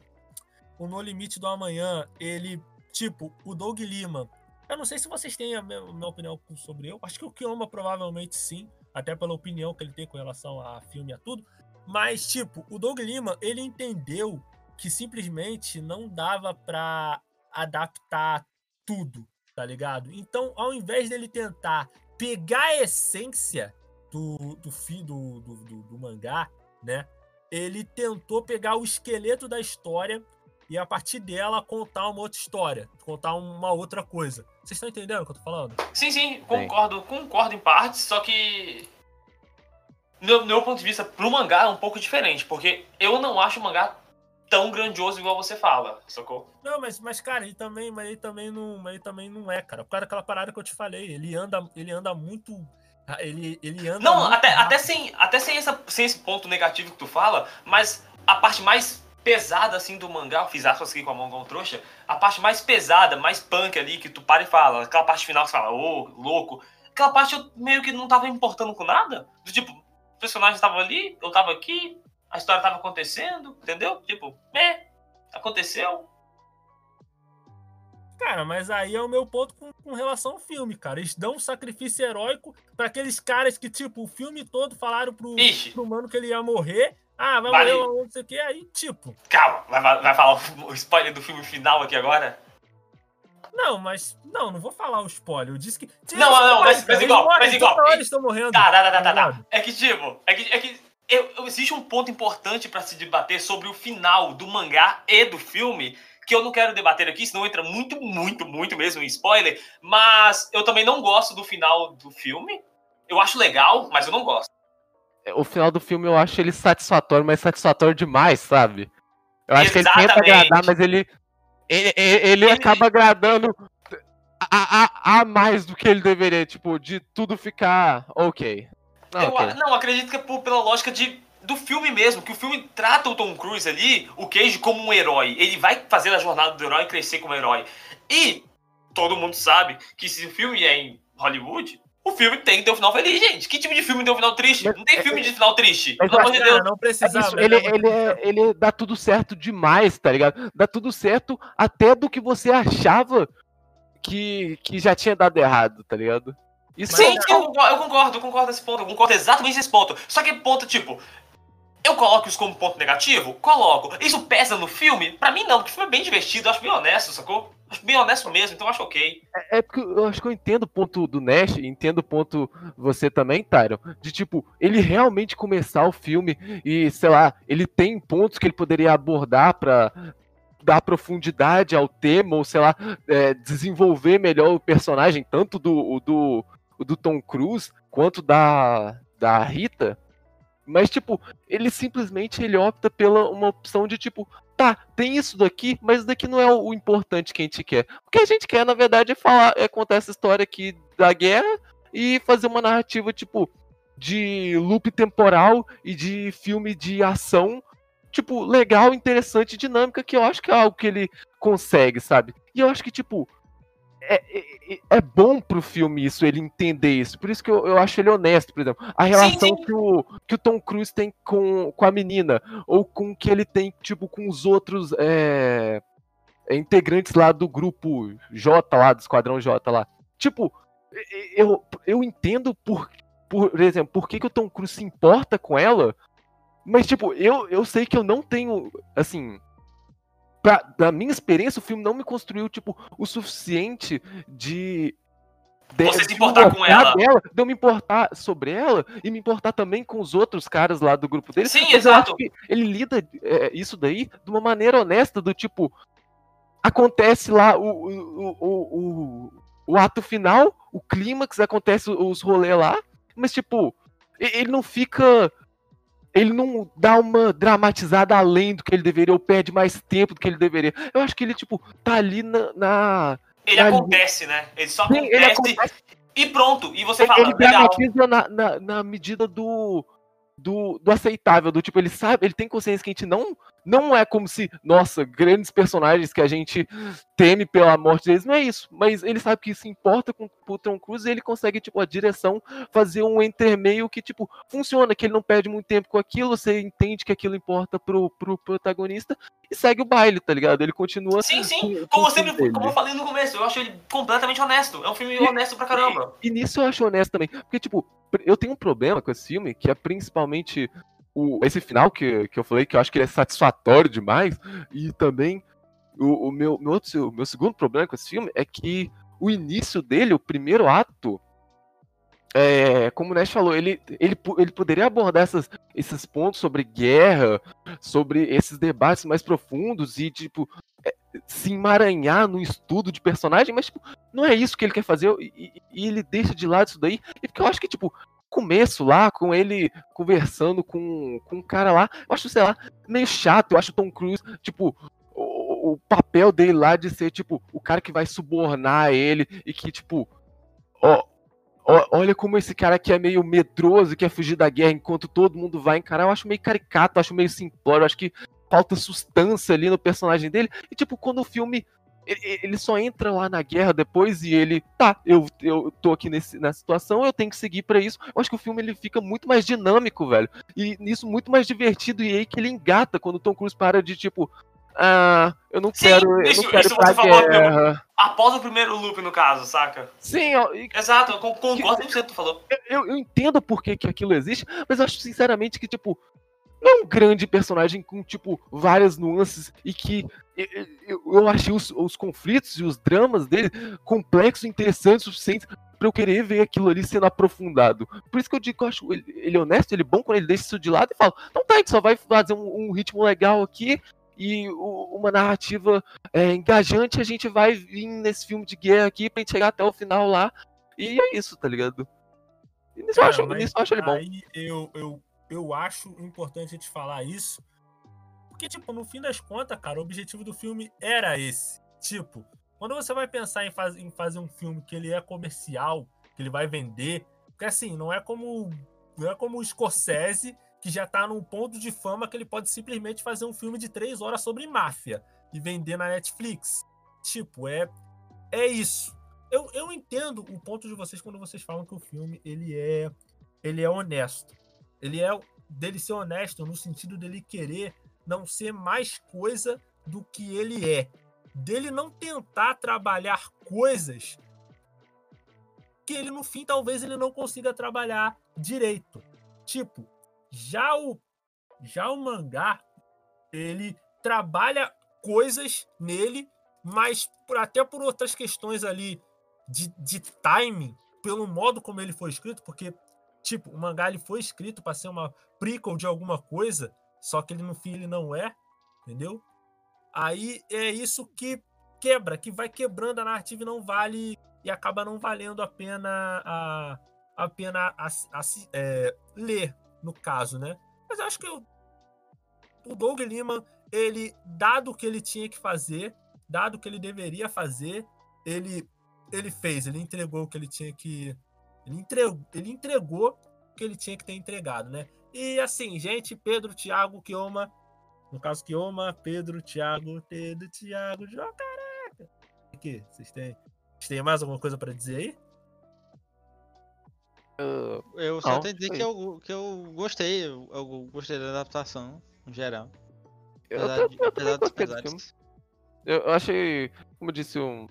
o No Limite do Amanhã, ele Tipo, o Doug Lima. Eu não sei se vocês têm a minha, opinião sobre ele. Acho que o Kioma provavelmente sim, até pela opinião que ele tem com relação a filme e a tudo. Mas, tipo, o Doug Lima, ele entendeu que simplesmente não dava para adaptar tudo, tá ligado? Então, ao invés dele tentar pegar a essência do, do, do, do, do, do mangá, né? Ele tentou pegar o esqueleto da história e a partir dela contar uma outra história, contar uma outra coisa. Vocês estão entendendo o que eu tô falando? Sim, sim, concordo, sim. concordo em partes, só que no meu ponto de vista, pro mangá é um pouco diferente, porque eu não acho o mangá tão grandioso igual você fala, sacou? Não, mas, mas cara, ele também, mas ele também não, mas ele também não é, cara. Por causa daquela parada que eu te falei, ele anda, ele anda muito ele, ele anda Não, até, até sem até sem, essa, sem esse ponto negativo que tu fala, mas a parte mais pesada assim do mangá, eu fiz aspas aqui com a mão com trouxa, a parte mais pesada, mais punk ali, que tu para e fala, aquela parte final que você fala, ô, oh, louco, aquela parte eu meio que não tava importando com nada, do tipo, o personagem tava ali, eu tava aqui, a história tava acontecendo, entendeu? Tipo, é, aconteceu. Cara, mas aí é o meu ponto com, com relação ao filme, cara. Eles dão um sacrifício heróico para aqueles caras que, tipo, o filme todo falaram pro, pro mano que ele ia morrer. Ah, vai vale. morrer não sei o que, aí tipo. Calma, vai, vai falar o spoiler do filme final aqui agora? Não, mas. Não, não vou falar o spoiler. Eu disse que. Não, não, não, mas, mas igual, morrem, mas igual. Eles estão morrendo. Tá, tá, tá, tá, tá, tá. É que, tipo, é que, é que eu- existe um ponto importante pra se debater sobre o final do mangá e do filme, que eu não quero debater aqui, senão entra muito, muito, muito mesmo em spoiler, mas eu também não gosto do final do filme. Eu acho legal, mas eu não gosto. O final do filme eu acho ele satisfatório, mas satisfatório demais, sabe? Eu acho que ele tenta Exatamente. agradar, mas ele. Ele, ele- ele acaba agradando a, a, a mais do que ele deveria, tipo, de tudo ficar ok. Não, eu ok. a- não, acredito que é por- pela lógica de, do filme mesmo, que o filme trata o Tom Cruise ali, o Cage, como um herói. Ele vai fazer a jornada do herói crescer como herói. E todo mundo sabe que se o filme é em Hollywood, o filme tem que ter um final feliz, gente. Que tipo de filme tem um final triste? Não tem filme de final triste. Mas Pelo amor de Deus. não É precisava. isso, ele, ele, é- ele dá tudo certo demais, tá ligado? Dá tudo certo até do que você achava que, que já tinha dado errado, tá ligado? Isso Sim, é- sim, eu concordo, eu concordo, eu concordo nesse ponto. Eu concordo exatamente nesse ponto. Só que ponto, tipo, eu coloco isso como ponto negativo? Coloco. Isso pesa no filme? Pra mim não, porque o filme é bem divertido, eu acho bem honesto, sacou? Bem honesto mesmo, então acho ok. É é porque eu acho que eu entendo o ponto do Nash, entendo o ponto você também, Tyron, de tipo, ele realmente começar o filme e, sei lá, ele tem pontos que ele poderia abordar pra dar profundidade ao tema, ou sei lá, é, desenvolver melhor o personagem, tanto do, do, do Tom Cruise quanto da, da Rita. Mas, tipo, ele simplesmente ele opta pela uma opção de tipo, tá, tem isso daqui, mas isso daqui não é o, o importante que a gente quer. O que a gente quer, na verdade, é falar, é contar essa história aqui da guerra e fazer uma narrativa, tipo, de loop temporal e de filme de ação, tipo, legal, interessante, dinâmica, que eu acho que é algo que ele consegue, sabe? E eu acho que, tipo, é, é, é bom pro filme isso, ele entender isso. Por isso que eu, eu acho ele honesto, por exemplo. A relação Que, o, que o Tom Cruise tem com, com a menina, ou com o que ele tem, tipo, com os outros é, é, integrantes lá do grupo J lá, do Esquadrão J lá. Tipo, eu, eu entendo por, por exemplo, por que, que o Tom Cruise se importa com ela, mas, tipo, eu, eu sei que eu não tenho, assim, pra, da minha experiência, o filme não me construiu, tipo, o suficiente de. de Você se de importar com ela. Dela, de eu me importar sobre ela e me importar também com os outros caras lá do grupo dele. Sim, exato. ele lida é, isso daí de uma maneira honesta, do tipo. Acontece lá o, o, o, o, o ato final, o clímax, acontece os rolês lá, mas, tipo, ele não fica ele não dá uma dramatizada além do que ele deveria, ou perde mais tempo do que ele deveria. Eu acho que ele, tipo, tá ali na. na- Ele na- acontece, né? Ele só Sim, acontece, ele acontece. e pronto. E você Ele, fala, ele dramatiza na, na, na medida do, do, do aceitável, do tipo, ele sabe, ele tem consciência que a gente não. Não é como se, nossa, grandes personagens que a gente teme pela morte deles, não é isso. Mas ele sabe que se importa com o Tom Cruise e ele consegue, tipo, a direção fazer um intermeio que, tipo, funciona, que ele não perde muito tempo com aquilo, você entende que aquilo importa pro, pro protagonista e segue o baile, tá ligado? Ele continua. Sim, sim. com- com Como, eu sempre, dele. como eu falei no começo, eu acho ele completamente honesto. É um filme honesto pra caramba. E nisso eu acho honesto também. Porque, tipo, eu tenho um problema com esse filme, que é principalmente o, esse final que, que eu falei, que eu acho que ele é satisfatório demais. E também o, o meu, meu, outro, meu segundo problema com esse filme é que o início dele, o primeiro ato, é, como o Nash falou, ele, ele, ele poderia abordar essas, esses pontos sobre guerra, sobre esses debates mais profundos e, tipo, é, se emaranhar no estudo de personagem, mas, tipo, não é isso que ele quer fazer e- e ele deixa de lado isso daí. E porque eu acho que, tipo, começo lá, com ele conversando com, com um cara lá, eu acho, sei lá, meio chato. Eu acho Tom Cruise, tipo, o, o papel dele lá de ser, tipo, o cara que vai subornar ele e que, tipo, ó. Olha como esse cara aqui é meio medroso, quer fugir da guerra enquanto todo mundo vai encarar. Eu acho meio caricato, acho meio simplório, acho que falta substância ali no personagem dele. E, tipo, quando o filme ele, só entra lá na guerra depois e ele, tá, eu, eu tô aqui nesse, nessa situação, eu tenho que seguir pra isso. Eu acho que o filme ele fica muito mais dinâmico, velho. E nisso muito mais divertido. E aí que ele engata quando o Tom Cruise para de tipo, ah, eu não Sim, quero, eu isso, não quero isso você falou guerra. após o primeiro loop, no caso, saca? Sim, ó, e- Exato, eu con- concordo 100% que tu falou. eu, eu entendo por que, que aquilo existe, mas eu acho sinceramente que, tipo, não é um grande personagem com, tipo, várias nuances e que eu, eu, achei os, os, conflitos e os dramas dele complexos e interessantes o suficiente pra eu querer ver aquilo ali sendo aprofundado. Por isso que eu digo que eu acho ele, ele honesto, ele é bom quando ele deixa isso de lado e fala: então tá, a gente só vai fazer um, um ritmo legal aqui e o, uma narrativa é, engajante, a gente vai vir nesse filme de guerra aqui pra gente chegar até o final lá. E é isso, tá ligado? E nisso, Cara, eu, acho, nisso eu acho ele bom. Aí eu, eu, eu acho importante a gente falar isso. Porque, tipo, no fim das contas, cara, o objetivo do filme era esse. Tipo, quando você vai pensar em, faz, em fazer um filme que ele é comercial, que ele vai vender, porque assim, não é como não é como o Scorsese, que já tá num ponto de fama que ele pode simplesmente fazer um filme de três horas sobre máfia e vender na Netflix. Tipo, é é isso. Eu, eu entendo o ponto de vocês quando vocês falam que o filme ele é ele é honesto. Ele é dele ser honesto no sentido dele querer não ser mais coisa do que ele é dele não tentar trabalhar coisas que ele no fim talvez ele não consiga trabalhar direito. Tipo, já o já o mangá ele trabalha coisas nele, mas por, até por outras questões ali de, de timing, pelo modo como ele foi escrito, porque tipo, o mangá ele foi escrito para ser uma prequel de alguma coisa, só que ele no fim ele não é, entendeu? Aí é isso que quebra, que vai quebrando a narrativa e não vale e acaba não valendo a pena a, a pena a, a, é, ler no caso, né? Mas eu acho que o, o Doug Liman, ele dado o que ele tinha que fazer, dado o que ele deveria fazer, ele ele fez, ele entregou o que ele tinha que ele entregou, ele entregou o que ele tinha que ter entregado, né? E assim, gente, Pedro, Thiago, Kioma, no caso, Kioma, Pedro, Thiago, Pedro, Thiago, João, caraca. Aqui, vocês têm, vocês têm mais alguma coisa para dizer aí? Eu só tenho que dizer que eu, que eu gostei, eu, eu, gostei da adaptação, em geral. Eu, eu, eu também gostei do filme. Eu achei, como eu disse, um,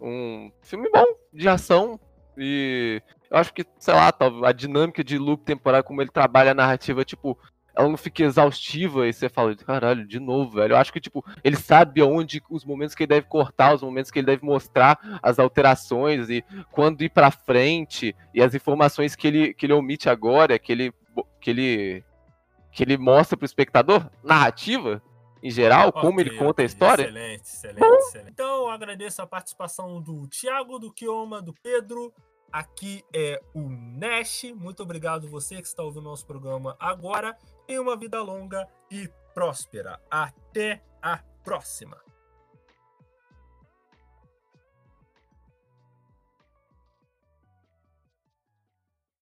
um filme bom, de ação, e eu acho que, sei lá, a dinâmica de loop temporário, como ele trabalha a narrativa, tipo, ela não fica exaustiva e você fala, caralho, de novo, velho. Eu acho que, tipo, ele sabe onde os momentos que ele deve cortar, os momentos que ele deve mostrar as alterações e quando ir pra frente e as informações que ele, que ele omite agora, que ele, que ele, que ele mostra pro espectador, narrativa, em geral, okay, como ele conta okay. a história. Excelente, excelente, excelente. Então, eu agradeço a participação do Thiago, do Kioma, do Pedro, Aqui é o Nash. Muito obrigado você que está ouvindo nosso programa agora. Tenha uma vida longa e próspera. Até a próxima.